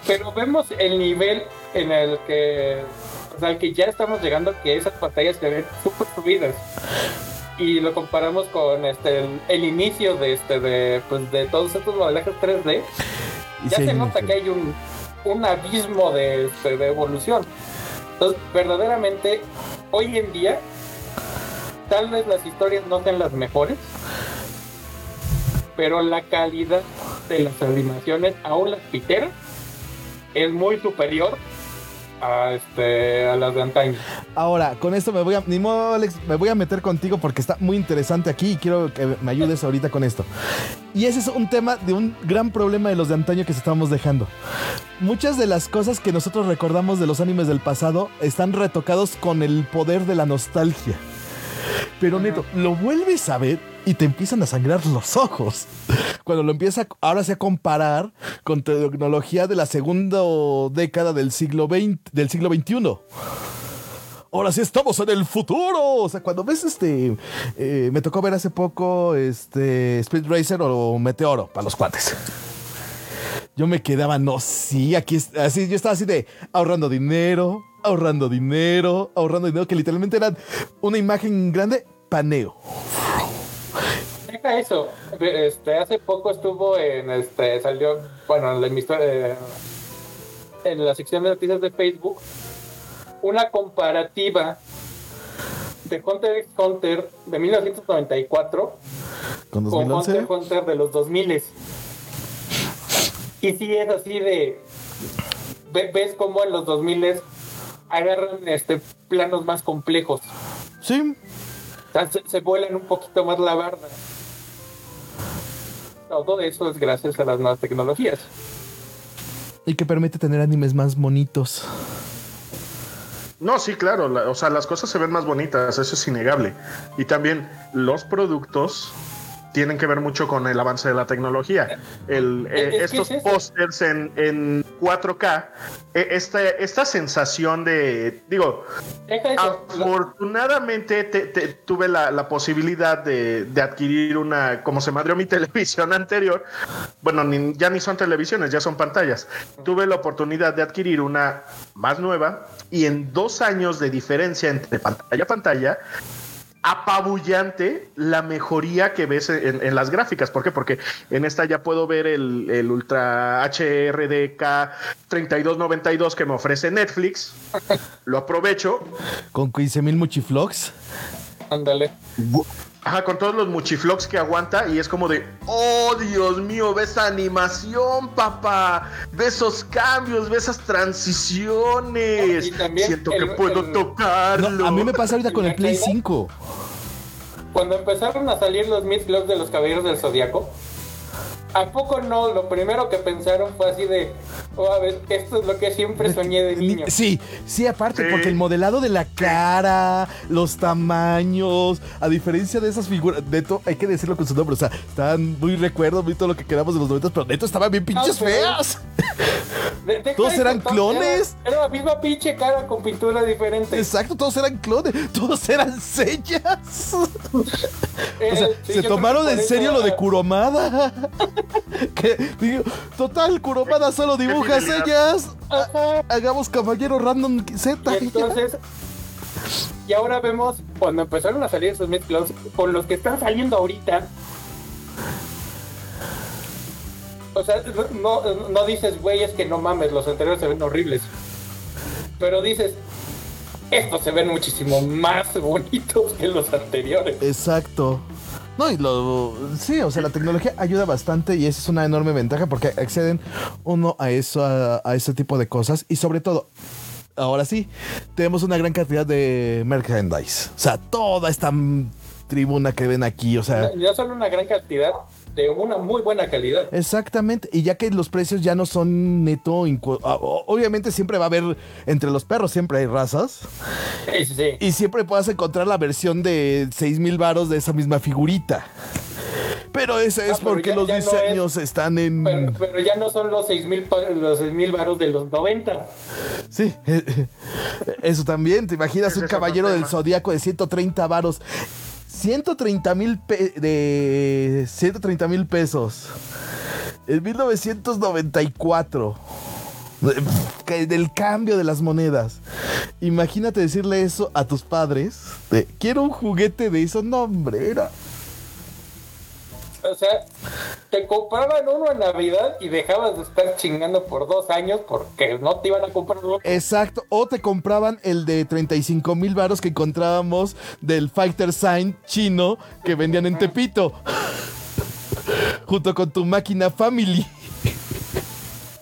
Pero vemos el nivel en el que, o sea, que ya estamos llegando, que esas pantallas se ven súper subidas. Y lo comparamos con este el, el inicio de este de pues de todos estos modelajes 3D. y Ya se nota que hay un, un abismo de, este, de evolución. Entonces, verdaderamente, hoy en día, tal vez las historias no sean las mejores, pero la calidad de las animaciones, aún las piteras, es muy superior a, este, a las de antaño. Ahora, con esto me voy a. Ni modo, Alex, me voy a meter contigo porque está muy interesante aquí y quiero que me ayudes ahorita con esto. Y ese es un tema de un gran problema de los de antaño que se estamos dejando. Muchas de las cosas que nosotros recordamos de los animes del pasado están retocados con el poder de la nostalgia. Pero neto, lo vuelves a ver y te empiezan a sangrar los ojos. Cuando lo empieza ahora sí a comparar con tecnología de la segunda década del siglo XX, del siglo XXI. Ahora sí estamos en el futuro. O sea, cuando ves este. eh, me tocó ver hace poco este. Speed Racer o Meteoro para los cuates. Yo me quedaba, no, sí, aquí así, yo estaba así de ahorrando dinero, ahorrando dinero, ahorrando dinero, que literalmente era una imagen grande, paneo. Deja eso. Este, hace poco estuvo en este salió, bueno, en la, eh, en la sección de noticias de Facebook una comparativa de Hunter x Hunter de 1994 Con con 2011. Hunter x Hunter de los 2000 y sí es así de ve- ves como en los 2000 agarran este planos más complejos Sí, o sea, se, se vuelan un poquito más la barda. Todo eso es gracias a las nuevas tecnologías. y que permite tener animes más bonitos. No, sí, claro. la- o sea, las cosas se ven más bonitas, eso es innegable. Y también los productos tienen que ver mucho con el avance de la tecnología. El, eh, estos es pósters en, en 4K, eh, esta, esta sensación de, digo, afortunadamente te- te- tuve la, la posibilidad de, de adquirir una, como se madrió mi televisión anterior, bueno, ni- ya ni son televisiones, ya son pantallas. Tuve la oportunidad de adquirir una más nueva y en dos años de diferencia entre pantalla a pantalla, apabullante la mejoría que ves en, en las gráficas. ¿Por qué? Porque en esta ya puedo ver el, el Ultra HRDK 3292 que me ofrece Netflix. Lo aprovecho. Con 15.000 muchiflogs. Ándale. Ajá, con todos los muchiflogs que aguanta y es como de, oh Dios mío, ve esa animación, papá, ve esos cambios, ve esas transiciones. Y también Siento el- que puedo el- tocarlo. No, a mí me pasa ahorita con el Play ¿La caída? 5. Cuando empezaron a salir los Mid Clubs de los Caballeros del Zodiaco, ¿a poco no? Lo primero que pensaron fue así de, oh, a ver, esto es lo que siempre soñé de niño. Sí, sí, aparte, Sí. porque el modelado de la cara, los tamaños, a diferencia de esas figuras, neto, hay que decirlo con su nombre, o sea, estaban muy recuerdos, muy todo lo que quedamos de los 90, pero neto estaban bien pinches Ah, feas. De- ¿Todos eran clones? Era, era la misma pinche cara con pintura diferente. Exacto, todos eran clones, todos eran sellas. Eh, O sea, sí, se tomaron en serio lo de Kuromada. que, digo, total, Kuromada solo dibuja sellas. Ajá. Hagamos caballero random Z. Y entonces, y ahora vemos cuando empezaron a salir esos Mid Clubs, con los que están saliendo ahorita. O sea, no, no dices, güey, es que no mames, los anteriores se ven horribles. Pero dices, estos se ven muchísimo más bonitos que los anteriores. Exacto. No, y lo. Sí, o sea, la tecnología ayuda bastante y esa es una enorme ventaja porque acceden uno a eso, a, ese tipo de cosas y sobre todo. Ahora sí, tenemos una gran cantidad de merchandise. O sea, toda esta tribuna que ven aquí, o sea, Ya solo una gran cantidad de una muy buena calidad. Exactamente, y ya que los precios ya no son neto, ah, obviamente siempre va a haber, entre los perros siempre hay razas, Sí, sí, sí. y siempre puedas encontrar la versión de 6 mil varos de esa misma figurita. Pero ese es Ah, pero porque ya- los ya no diseños están en... Pero, pero ya no son los 6000 pa- los 6000 varos de los 90. Sí, eso también, te imaginas un caballero del zodiaco de 130 varos. 130 mil de 130 mil pesos. En 1994. Que Del cambio de las monedas. Imagínate decirle eso a tus padres. Quiero un juguete de eso. No, hombre, era. O sea, te compraban uno en Navidad y dejabas de estar chingando por dos años porque no te iban a comprar otro. Exacto. O te compraban el de 35 mil varos que encontrábamos del Fighter Sign chino que vendían en Tepito. Junto con tu máquina Family.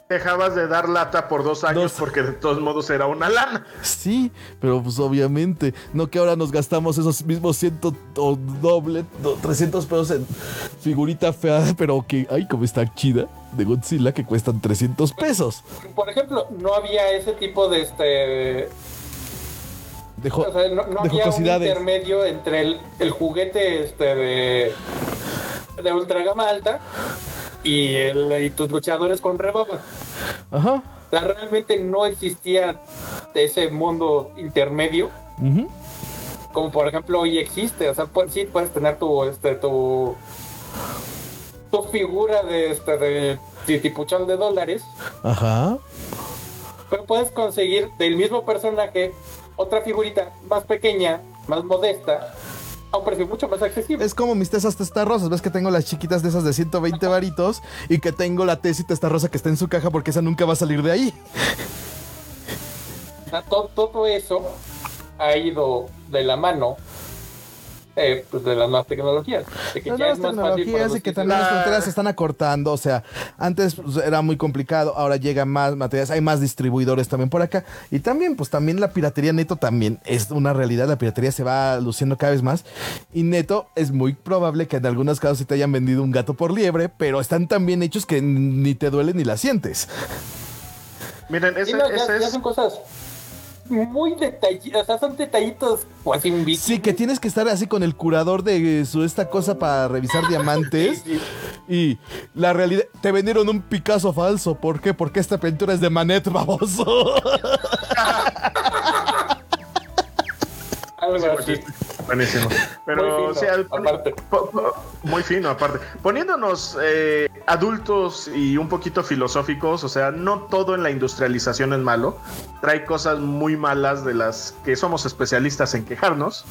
Dejabas de dar lata por dos años Dos. porque de todos modos era una lana. Sí, pero pues obviamente. No que ahora nos gastamos esos mismos 100 o doble, no, 300 pesos en figurita fea, pero que, ay, como está chida, de Godzilla, que cuestan 300 pesos. Por ejemplo, no había ese tipo de este. De, jo- O sea, no, no de había un intermedio entre el, el juguete este de. de ultra gama alta y, el, y tus luchadores con rebaba. Ajá. O sea, realmente no existía ese mundo intermedio. ujú. como por ejemplo hoy existe, o sea, pu- sí puedes tener tu este tu tu figura de este de titipuchón de dólares, Ajá. pero puedes conseguir del mismo personaje otra figurita más pequeña, más modesta, a un precio mucho más accesible. Es como mis tesas testarrosas. Ves que tengo las chiquitas de esas de 120 varitos y que tengo la tesis testarrosa que está en su caja porque esa nunca va a salir de ahí. Todo eso ha ido de la mano eh, pues de las nuevas tecnologías, de que Las ya nuevas es más fácil tecnologías y que también las La- fronteras se están acortando. O sea, antes pues, era muy complicado, ahora llega más materiales, hay más distribuidores también por acá. Y también, pues también la piratería neto también es una realidad. La piratería se va luciendo cada vez más. Y neto es muy probable que en algunos casos se te hayan vendido un gato por liebre, pero están tan bien hechos que ni te duele ni la sientes. Miren, ese, no, ya, ese ya es. son cosas muy detallitos, o sea, son detallitos pues invisibles. Sí, que tienes que estar así con el curador de su esta cosa para revisar diamantes. Sí, Y la realidad, te vendieron un Picasso falso. ¿Por qué? Porque esta pintura es de Manet, baboso. Algo Sí, así. Buenísimo. Pero, Muy fino, o sea, el- aparte. muy fino, aparte. Poniéndonos eh, adultos y un poquito filosóficos, o sea, no todo en la industrialización es malo. Trae cosas muy malas de las que somos especialistas en quejarnos.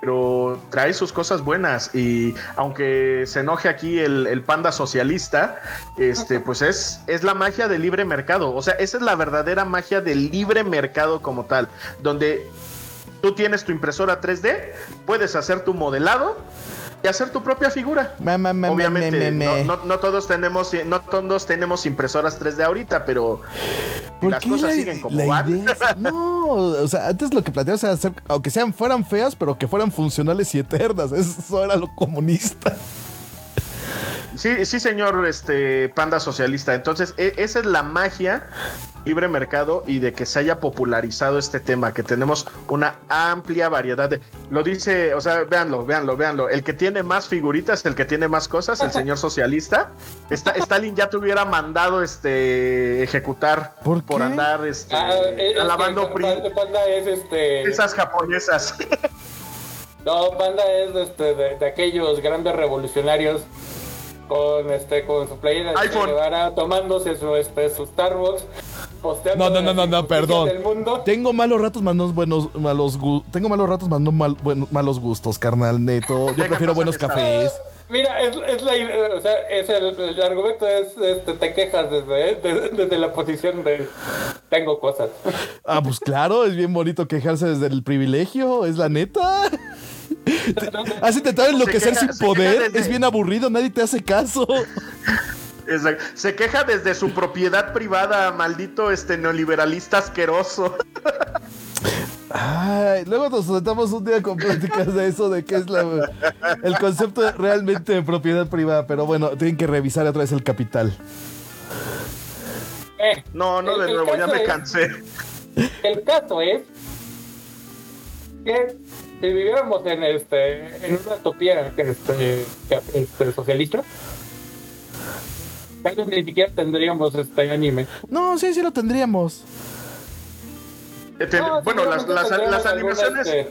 Pero trae sus cosas buenas y aunque se enoje aquí el, el panda socialista, este, pues es, es la magia del libre mercado. O sea, esa es la verdadera magia del libre mercado como tal, donde tú tienes tu impresora 3D, puedes hacer tu modelado y hacer tu propia figura. Me, me, me, Obviamente, me, me, me. No, no- no todos tenemos, no todos tenemos impresoras 3D ahorita, pero ¿Por las qué cosas la, siguen como van. es- No, o sea, antes lo que planteabas era hacer, aunque sean, fueran feas, pero que fueran funcionales y eternas. Eso era lo comunista. Sí, sí, señor, este panda socialista. Entonces, e- esa es la magia libre mercado y de que se haya popularizado este tema, que tenemos una amplia variedad de. Lo dice, o sea, véanlo, véanlo, véanlo. El que tiene más figuritas, el que tiene más cosas, el señor socialista. Esta- Stalin ya te hubiera mandado este ejecutar ¿Por qué? andar este, Ah, que alabando pri- Panda, Panda es este. esas japonesas. No, Panda es este, de, de aquellos grandes revolucionarios con este con su playera iPhone. Guevara, tomándose su este su Starbucks, posteando No, no, no, no, no, perdón. del mundo. Tengo malos ratos, más no buenos, malos Tengo malos ratos, más no mal- buen- malos gustos, carnal, neto. Yo prefiero buenos cafés. Mira, es, es la idea, o sea, es el, el argumento es este te quejas desde, desde, desde la posición de tengo cosas. Ah, pues claro, es bien bonito quejarse desde el privilegio, es la neta. Has intentado enloquecer queja- sin poder, desde- es bien aburrido, nadie te hace caso. Exacto. Se queja desde su propiedad privada, maldito este neoliberalista asqueroso. Ay, luego nos sentamos un día con pláticas de eso, de qué es la, el concepto realmente de propiedad privada, pero bueno, tienen que revisar otra vez el capital. Eh, No, no, El- de nuevo, ya me es- cansé. El caso es que si viviéramos en este en una utopía que, este, este, socialista, tal vez ni siquiera tendríamos este anime. No, sí, sí lo tendríamos. Eh, No, bueno, las, las, tendríamos las algún, animaciones. este,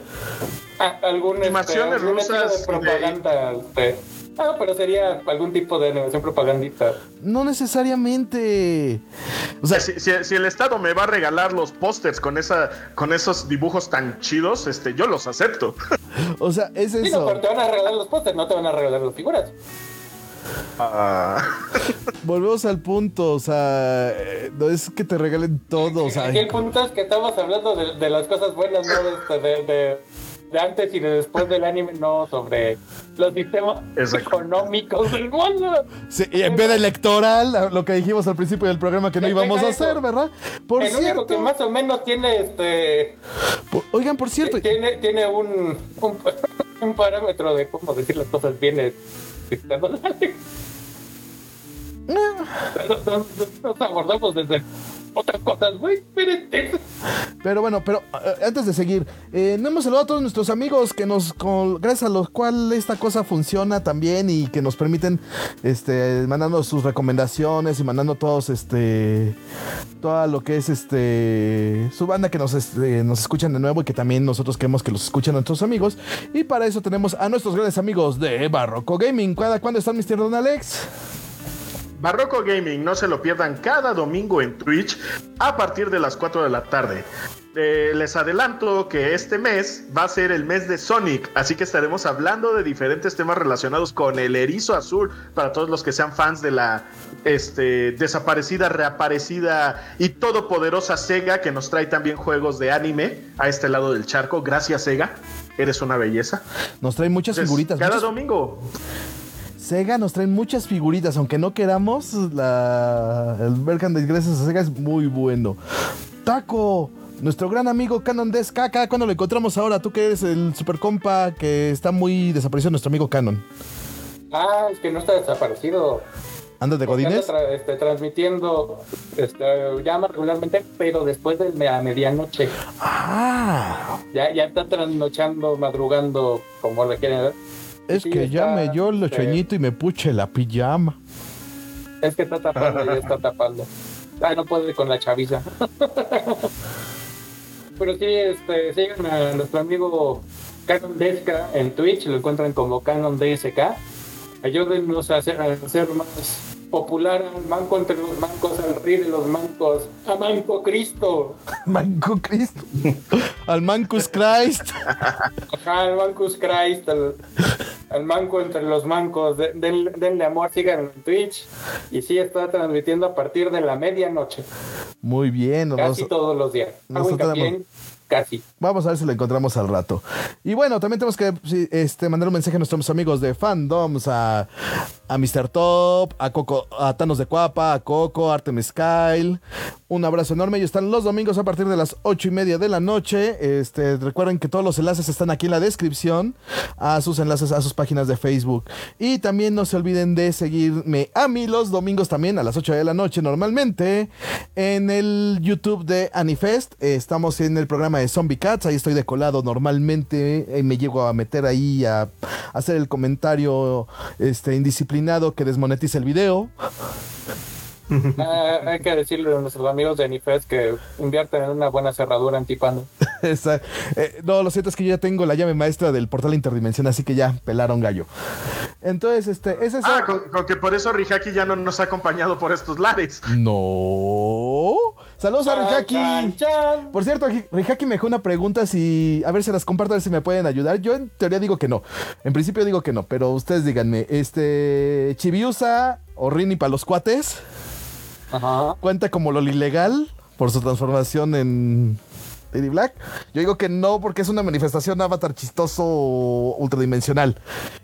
ah, algún, este, Animaciones estilo rusas de propaganda. este, ah, pero sería algún tipo de animación propagandista. No necesariamente. O sea, si, si- si el Estado me va a regalar los pósters con esa, con esos dibujos tan chidos, este, yo los acepto. o sea, es Sí, no, eso. pero te van a regalar los pósters, no te van a regalar las figuras. Ah. Volvemos al punto, o sea, eh, no es que te regalen todo, o sea, el punto es que estamos hablando de, de las cosas buenas, no de, este, de, de- de antes y de después del anime, no sobre los sistemas Exacto. económicos del mundo. sí, y en vez de electoral, lo que dijimos al principio del programa que no íbamos a hacer, ¿verdad? Por el único cierto, que más o menos tiene este por- oigan, por cierto, tiene, tiene un, un, un parámetro de cómo decir las cosas bien es nos, nos abordamos desde otras cosas diferentes. Pero bueno, pero eh, antes de seguir, eh, no hemos saludado a todos nuestros amigos que nos, con- gracias a los cuales esta cosa funciona también y que nos permiten, este, mandando sus recomendaciones y mandando todos, este, todo lo que es, este, su banda que nos, este, nos escuchan de nuevo y que también nosotros queremos que los escuchen nuestros amigos. Y para eso tenemos a nuestros grandes amigos de Barroco Gaming. ¿Cuándo, ¿cuándo están tiernos, don Alex? Barroco Gaming, no se lo pierdan cada domingo en Twitch a partir de las 4 de la tarde. Eh, les adelanto que este mes va a ser el mes de Sonic, así que estaremos hablando de diferentes temas relacionados con el erizo azul para todos los que sean fans de la este, desaparecida, reaparecida y todopoderosa Sega que nos trae también juegos de anime a este lado del charco. Gracias Sega, eres una belleza. Nos traen muchas Entonces, figuritas. cada muchas- domingo. Sega nos traen muchas figuritas, aunque no queramos, la, el merchandise gracias a Sega es muy bueno. Taco, nuestro gran amigo Canon Des Caca, ¿cuándo lo encontramos ahora? Tú que eres el super compa que está muy desaparecido, nuestro amigo Canon. Ah, es que no está desaparecido. ¿Andas de Godines? tra- este, transmitiendo este, llama regularmente, pero después de la medianoche. Ah, Ya, ya está trasnochando, madrugando, como le quieren ver. Es Sí, que ya me dio el sueñito y me puche la pijama. Es que está tapando, ya está tapando. Ah, no puede con la chaviza. Pero sí, este, sigan a nuestro amigo Canon DSK en Twitch, lo encuentran como Canon DSK. Ayúdennos a hacer, a hacer más popular al manco entre los mancos, al rey de los mancos, a Manco Cristo. Manco Cristo. Al Mancus Christ. Ajá, al Mancus Christ, al, al manco entre los mancos. De- den- denle amor, síganlo en Twitch. Y sí, está transmitiendo a partir de la medianoche. Muy bien. Casi todos los días. Nosotros casi. Vamos a ver si lo encontramos al rato. Y bueno, también tenemos que este, mandar un mensaje a nuestros amigos de fandoms, a, a Mr. Top, a Coco, a Thanos de Cuapa, a Coco, a Artemis Kyle. Un abrazo enorme. Ellos están los domingos a partir de las ocho y media de la noche. Este, recuerden que todos los enlaces están aquí en la descripción a sus enlaces a sus páginas de Facebook. Y también no se olviden de seguirme a mí los domingos también a las 8 de la noche normalmente en el YouTube de Anifest. Estamos en el programa de Zombie Cats. Ahí estoy decolado normalmente. eh, me llego a meter ahí a, a hacer el comentario este, indisciplinado que desmonetiza el video. Ah, hay que decirle a nuestros amigos de Anifest que invierten en una buena cerradura antipando. Esa- eh, no, lo cierto es que yo ya tengo la llave maestra del portal interdimensión, así que ya pelaron gallo. Entonces, este, ese es Ah, con, con que por eso Rijaki ya no nos ha acompañado por estos lares. No. Saludos a Rijaki. Por cierto, Ri- Rijaki me dejó una pregunta si. A ver, se las comparto a ver si me pueden ayudar. Yo en teoría digo que no. En principio digo que no, pero ustedes díganme. Este. Chibiusa o Rini para los cuates. Ajá. ¿Cuenta como lo ilegal por su transformación en Lady Black? Yo digo que no, porque es una manifestación avatar chistoso ultradimensional.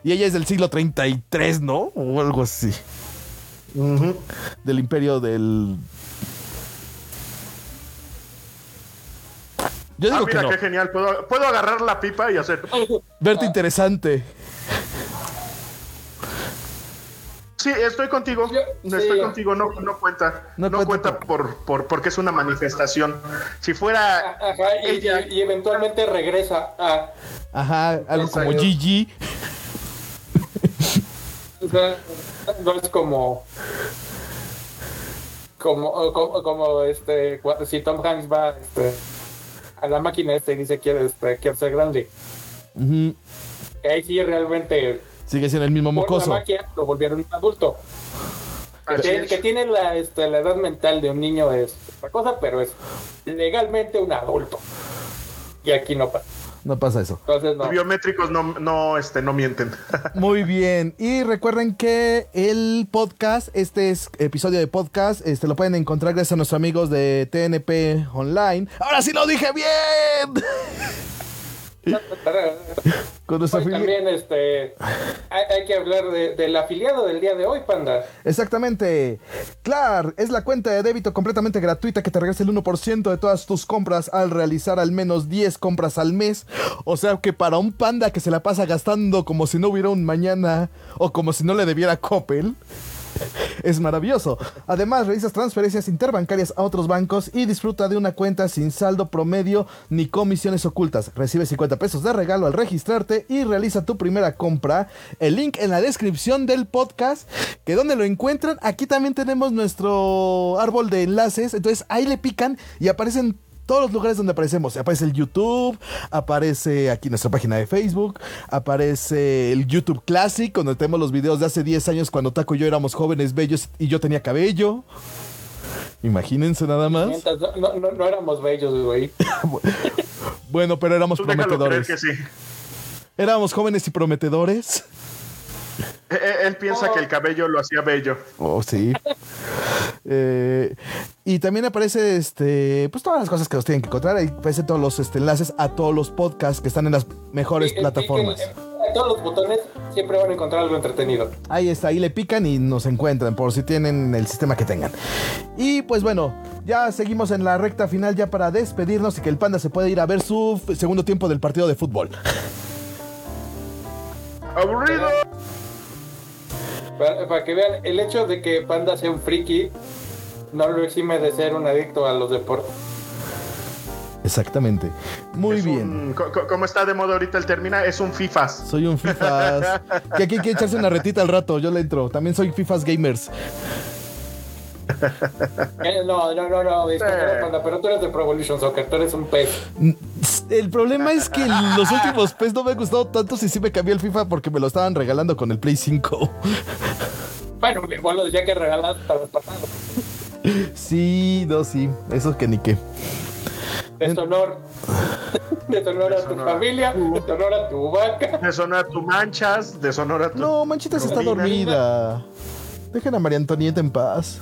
Y ella es del siglo 33, ¿no? O algo así. Del imperio del. Yo Ah, digo que mira no. qué genial. Puedo, puedo agarrar la pipa y hacer. Verte interesante. Sí, estoy contigo. Yo- Estoy sí. contigo. No, no cuenta. No No, cuenta cuenta, por, por porque es una manifestación. Si fuera Ajá, y, ella. y- y eventualmente regresa a. Ajá, algo como Exacto. Gigi. o sea, no es como. Como, como, como este, si Tom Hanks va este, a la máquina este y dice quiere, este, quiere ser grande. Ujú. Que ahí sí realmente Sigue siendo el mismo por la mocoso. magia lo volvieron un adulto. Que, es. que tiene la, este, la edad mental de un niño es otra cosa, pero es legalmente un adulto. Y aquí no pasa. No pasa eso. Entonces no. Los biométricos no, no, este, no mienten. Muy bien. Y recuerden que el podcast, este es episodio de podcast, este lo pueden encontrar gracias a nuestros amigos de TNP Online. Ahora sí lo dije bien. Hoy también este, hay, hay que hablar de- del afiliado del día de hoy, Panda. Exactamente. Clar es la cuenta de débito completamente gratuita que te regresa el 1% de todas tus compras al realizar al menos 10 compras al mes. O sea que para un panda que se la pasa gastando como si no hubiera un mañana o como si no le debiera Coppel. Es maravilloso. Además, realizas transferencias interbancarias a otros bancos y disfruta de una cuenta sin saldo promedio ni comisiones ocultas. Recibe 50 pesos de regalo al registrarte y realiza tu primera compra. El link en la descripción del podcast. Que donde lo encuentran, aquí también tenemos nuestro árbol de enlaces. Entonces ahí le pican y aparecen todos los lugares donde aparecemos. Aparece el YouTube, aparece aquí nuestra página de Facebook, aparece el YouTube Classic, donde tenemos los videos de hace 10 años cuando Taco y yo éramos jóvenes bellos y yo tenía cabello. Imagínense nada más. Mientras no, no, no- no éramos bellos, güey. Bueno, pero éramos Tú déjalo creer prometedores. que sí. Éramos jóvenes y prometedores. Eh, eh, Él piensa que el cabello lo hacía bello. Oh, sí. Eh, y también aparece este, pues todas las cosas que nos tienen que encontrar. Ahí aparecen todos los este, enlaces a todos los podcasts que están en las mejores plataformas. y- todos los botones siempre van a encontrar algo entretenido. Ahí está, ahí le pican y nos encuentran por si tienen el sistema que tengan. Y pues bueno, ya seguimos en la recta final ya para despedirnos y que el panda se pueda ir a ver su segundo tiempo del partido de fútbol. ¡Aburrido! Para, para que vean, el hecho de que Panda sea un friki no lo exime de ser un adicto a los deportes. Exactamente. Muy Es bien. un- ¿Cómo está de moda ahorita el termina? Es un FIFAs. Soy un FIFAs. que aquí hay que echarse una retita al rato, yo le entro. También soy FIFAs Gamers. Eh, No, no, no, no, Eh. Panda, pero tú eres de Pro Evolution Soccer, tú eres un pez. El problema es que los últimos PES no me han gustado tanto si sí me cambié el FIFA porque me lo estaban regalando con el Play 5. Bueno, mi abuelo decía que regalaste para los pasados. Sí, no, sí. Eso que ni qué. Deshonor. Deshonor a tu Deshonor. familia, deshonor a tu vaca. Deshonora tu manchas, deshonora tu. No, Manchitas está dormida. Dejen a María Antonieta en paz.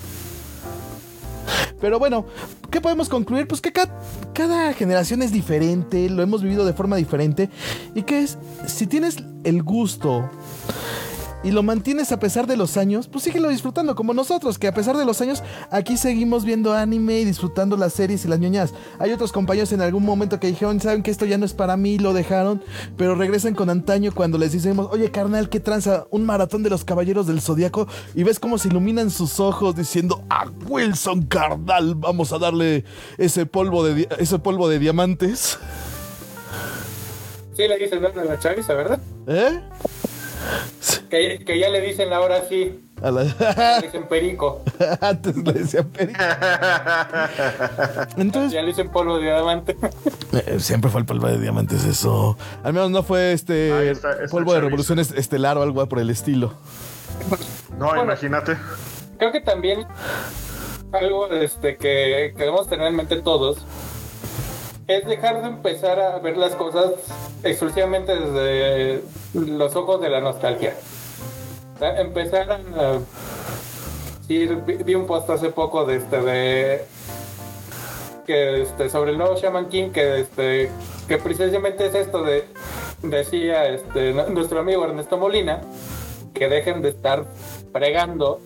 Pero bueno, ¿qué podemos concluir? Pues que ca- cada, generación es diferente, lo hemos vivido de forma diferente. Y que es, si tienes el gusto y lo mantienes a pesar de los años, pues síguelo disfrutando como nosotros, que a pesar de los años aquí seguimos viendo anime y disfrutando las series y las ñoñas. Hay otros compañeros en algún momento que dijeron, saben que esto ya no es para mí, lo dejaron, pero regresan con antaño cuando les decimos, oye carnal, ¿qué tranza? Un maratón de los caballeros del zodiaco y ves cómo se iluminan sus ojos diciendo, a Wilson carnal, vamos a darle ese polvo de, ese polvo de diamantes. Sí le dicen ¿no? a la chaviza, ¿verdad? ¿Eh? Que, que ya le dicen ahora sí, A la- le dicen perico. Antes le decían perico. Entonces, Ya le dicen polvo de diamante. Eh, siempre fue el polvo de diamantes eso. Al menos no fue este está, está polvo de revolución est- estelar o algo por el estilo. No, Bueno. imagínate. Creo que también algo este, que, que debemos tener en mente todos es dejar de empezar a ver las cosas exclusivamente desde los ojos de la nostalgia. O sea, empezar a... sí, vi, un post hace poco de este de que este sobre el nuevo Shaman King que este que precisamente es esto de decía este nuestro amigo Ernesto Molina que dejen de estar fregando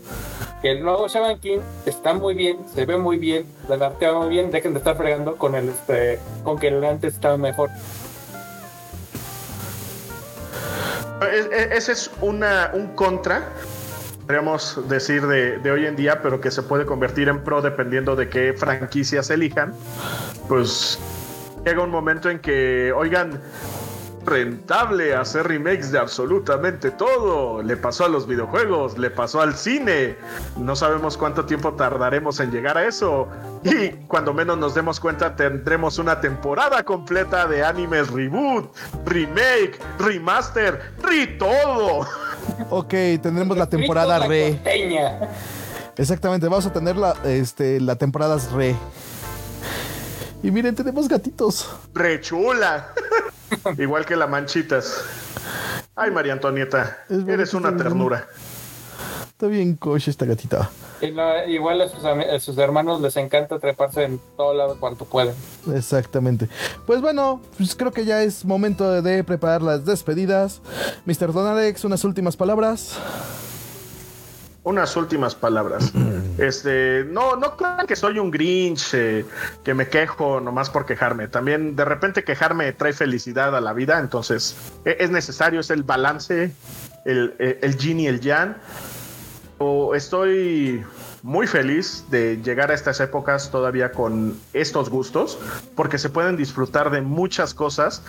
que el nuevo Shaman King está muy bien, se ve muy bien, la narrativa muy bien, dejen de estar fregando con el este con que el antes estaba mejor. Ese es una, un contra, podríamos decir, de, de hoy en día, pero que se puede convertir en pro dependiendo de qué franquicias elijan. Pues llega un momento en que, oigan, rentable hacer remakes de absolutamente todo. Le pasó a los videojuegos, le pasó al cine. No sabemos cuánto tiempo tardaremos en llegar a eso. Y cuando menos nos demos cuenta, tendremos una temporada completa de animes reboot, remake, remaster, re todo. Ok, tendremos la temporada la re. costeña. Exactamente, vamos a tener la, este, la temporada re. Y miren, tenemos gatitos. Re chula. Igual que la manchitas. Ay, María Antonieta, eres una ternura. Está bien coche esta gatita. Y no, igual a sus, ami- a sus hermanos les encanta treparse en todo lado cuanto pueden. Exactamente. Pues bueno, pues creo que ya es momento de, de preparar las despedidas. Mr. Don Alex, unas últimas palabras. Unas últimas palabras. Este, no, no crean que soy un Grinch, eh, que me quejo nomás por quejarme. También de repente quejarme trae felicidad a la vida, entonces e- es necesario, es el balance, el, el, el yin y el yang. O estoy muy feliz de llegar a estas épocas todavía con estos gustos, porque se pueden disfrutar de muchas cosas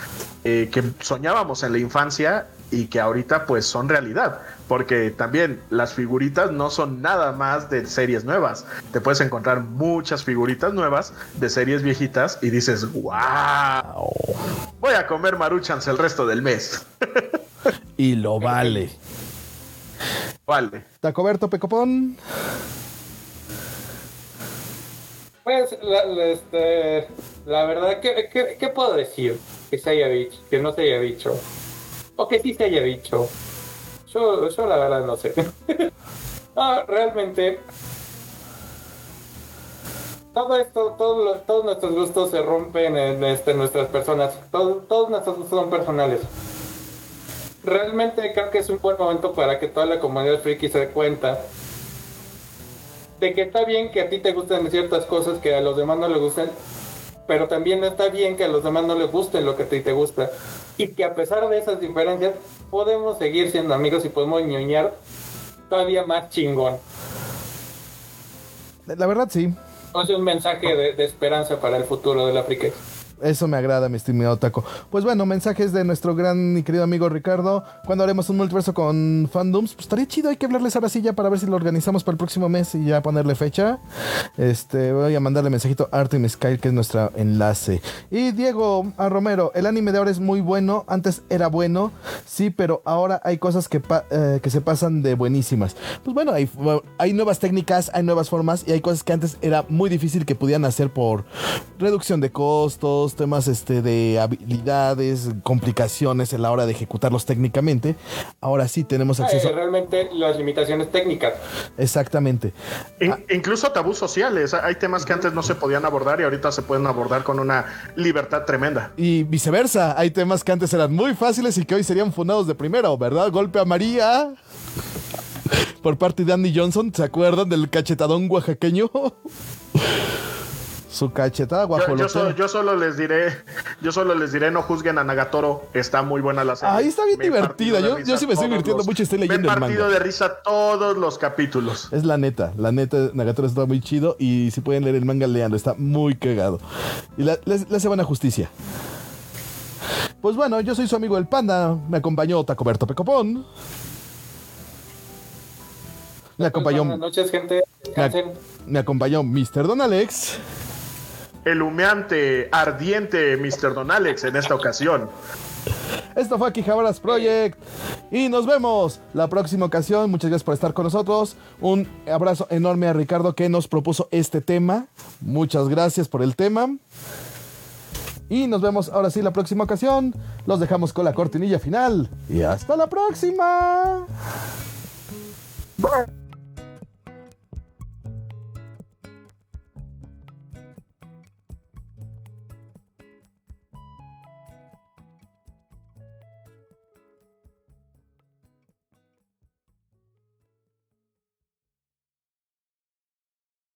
eh, que soñábamos en la infancia y que ahorita pues son realidad, porque también las figuritas no son nada más de series nuevas, te puedes encontrar muchas figuritas nuevas de series viejitas y dices, wow, voy a comer maruchans el resto del mes. Y lo vale. vale. Tacoberto Pecopón. Pues, la, la- este, la verdad, ¿qué, qué, qué puedo decir? Que se haya dicho, que no se haya dicho. O que sí se haya dicho. Yo, yo la verdad no sé. no, realmente. Todo esto, todo todos nuestros gustos se rompen en este, nuestras personas. Todo- todos nuestros gustos son personales. Realmente creo que es un buen momento para que toda la comunidad friki se dé cuenta de que está bien que a ti te gusten ciertas cosas que a los demás no les gusten, pero también está bien que a los demás no les guste lo que a ti te gusta. Y que a pesar de esas diferencias, podemos seguir siendo amigos y podemos ñoñar todavía más chingón. La verdad, sí. O sea, un mensaje de, de esperanza para el futuro del África. Eso me agrada, mi estimado Taco. Pues bueno, mensajes de nuestro gran y querido amigo Ricardo. Cuando haremos un multiverso con fandoms, pues estaría chido. Hay que hablarles ahora sí ya para ver si lo organizamos para el próximo mes y ya ponerle fecha. Este, voy a mandarle mensajito a Artemis Kyle, que es nuestro enlace. Y Diego a Romero, el anime de ahora es muy bueno. Antes era bueno, sí, pero ahora hay cosas que, pa- eh, que se pasan de buenísimas. Pues bueno, hay, hay nuevas técnicas, hay nuevas formas y hay cosas que antes era muy difícil que pudieran hacer por reducción de costos, temas este, de habilidades, complicaciones en la hora de ejecutarlos técnicamente. Ahora sí tenemos acceso. Eh, realmente las limitaciones técnicas. Exactamente. In- Ah. incluso tabús sociales. Hay temas que antes no se podían abordar y ahorita se pueden abordar con una libertad tremenda. Y viceversa, hay temas que antes eran muy fáciles y que hoy serían fundados de primero, ¿verdad? Golpe a María. Por parte de Andy Johnson, ¿se acuerdan del cachetadón oaxaqueño? Su cachetada Yo, guajolote. yo so- yo solo les diré, yo solo les diré, no juzguen a Nagatoro. Está muy buena la serie. Ahí está bien Me divertida. partido Yo- yo sí me estoy divirtiendo los- mucho y estoy me leyendo el partido manga. de risa todos los capítulos. Es la neta, la neta, Nagatoro está muy chido y si pueden leer el manga, leanlo, está muy cagado. Y la- les- le hace buena justicia. Pues bueno, yo soy su amigo el Panda, me acompañó Tacoberto Pecopón. Me acompañó, Buenas noches, gente. Descansen. me acompañó Mr. Don Alex. El humeante, ardiente Mr. Don Alex en esta ocasión. Esto fue Quijabaras Project. Y nos vemos la próxima ocasión. Muchas gracias por estar con nosotros. Un abrazo enorme a Ricardo que nos propuso este tema. Muchas gracias por el tema. Y nos vemos ahora sí la próxima ocasión. Los dejamos con la cortinilla final. Y hasta la próxima.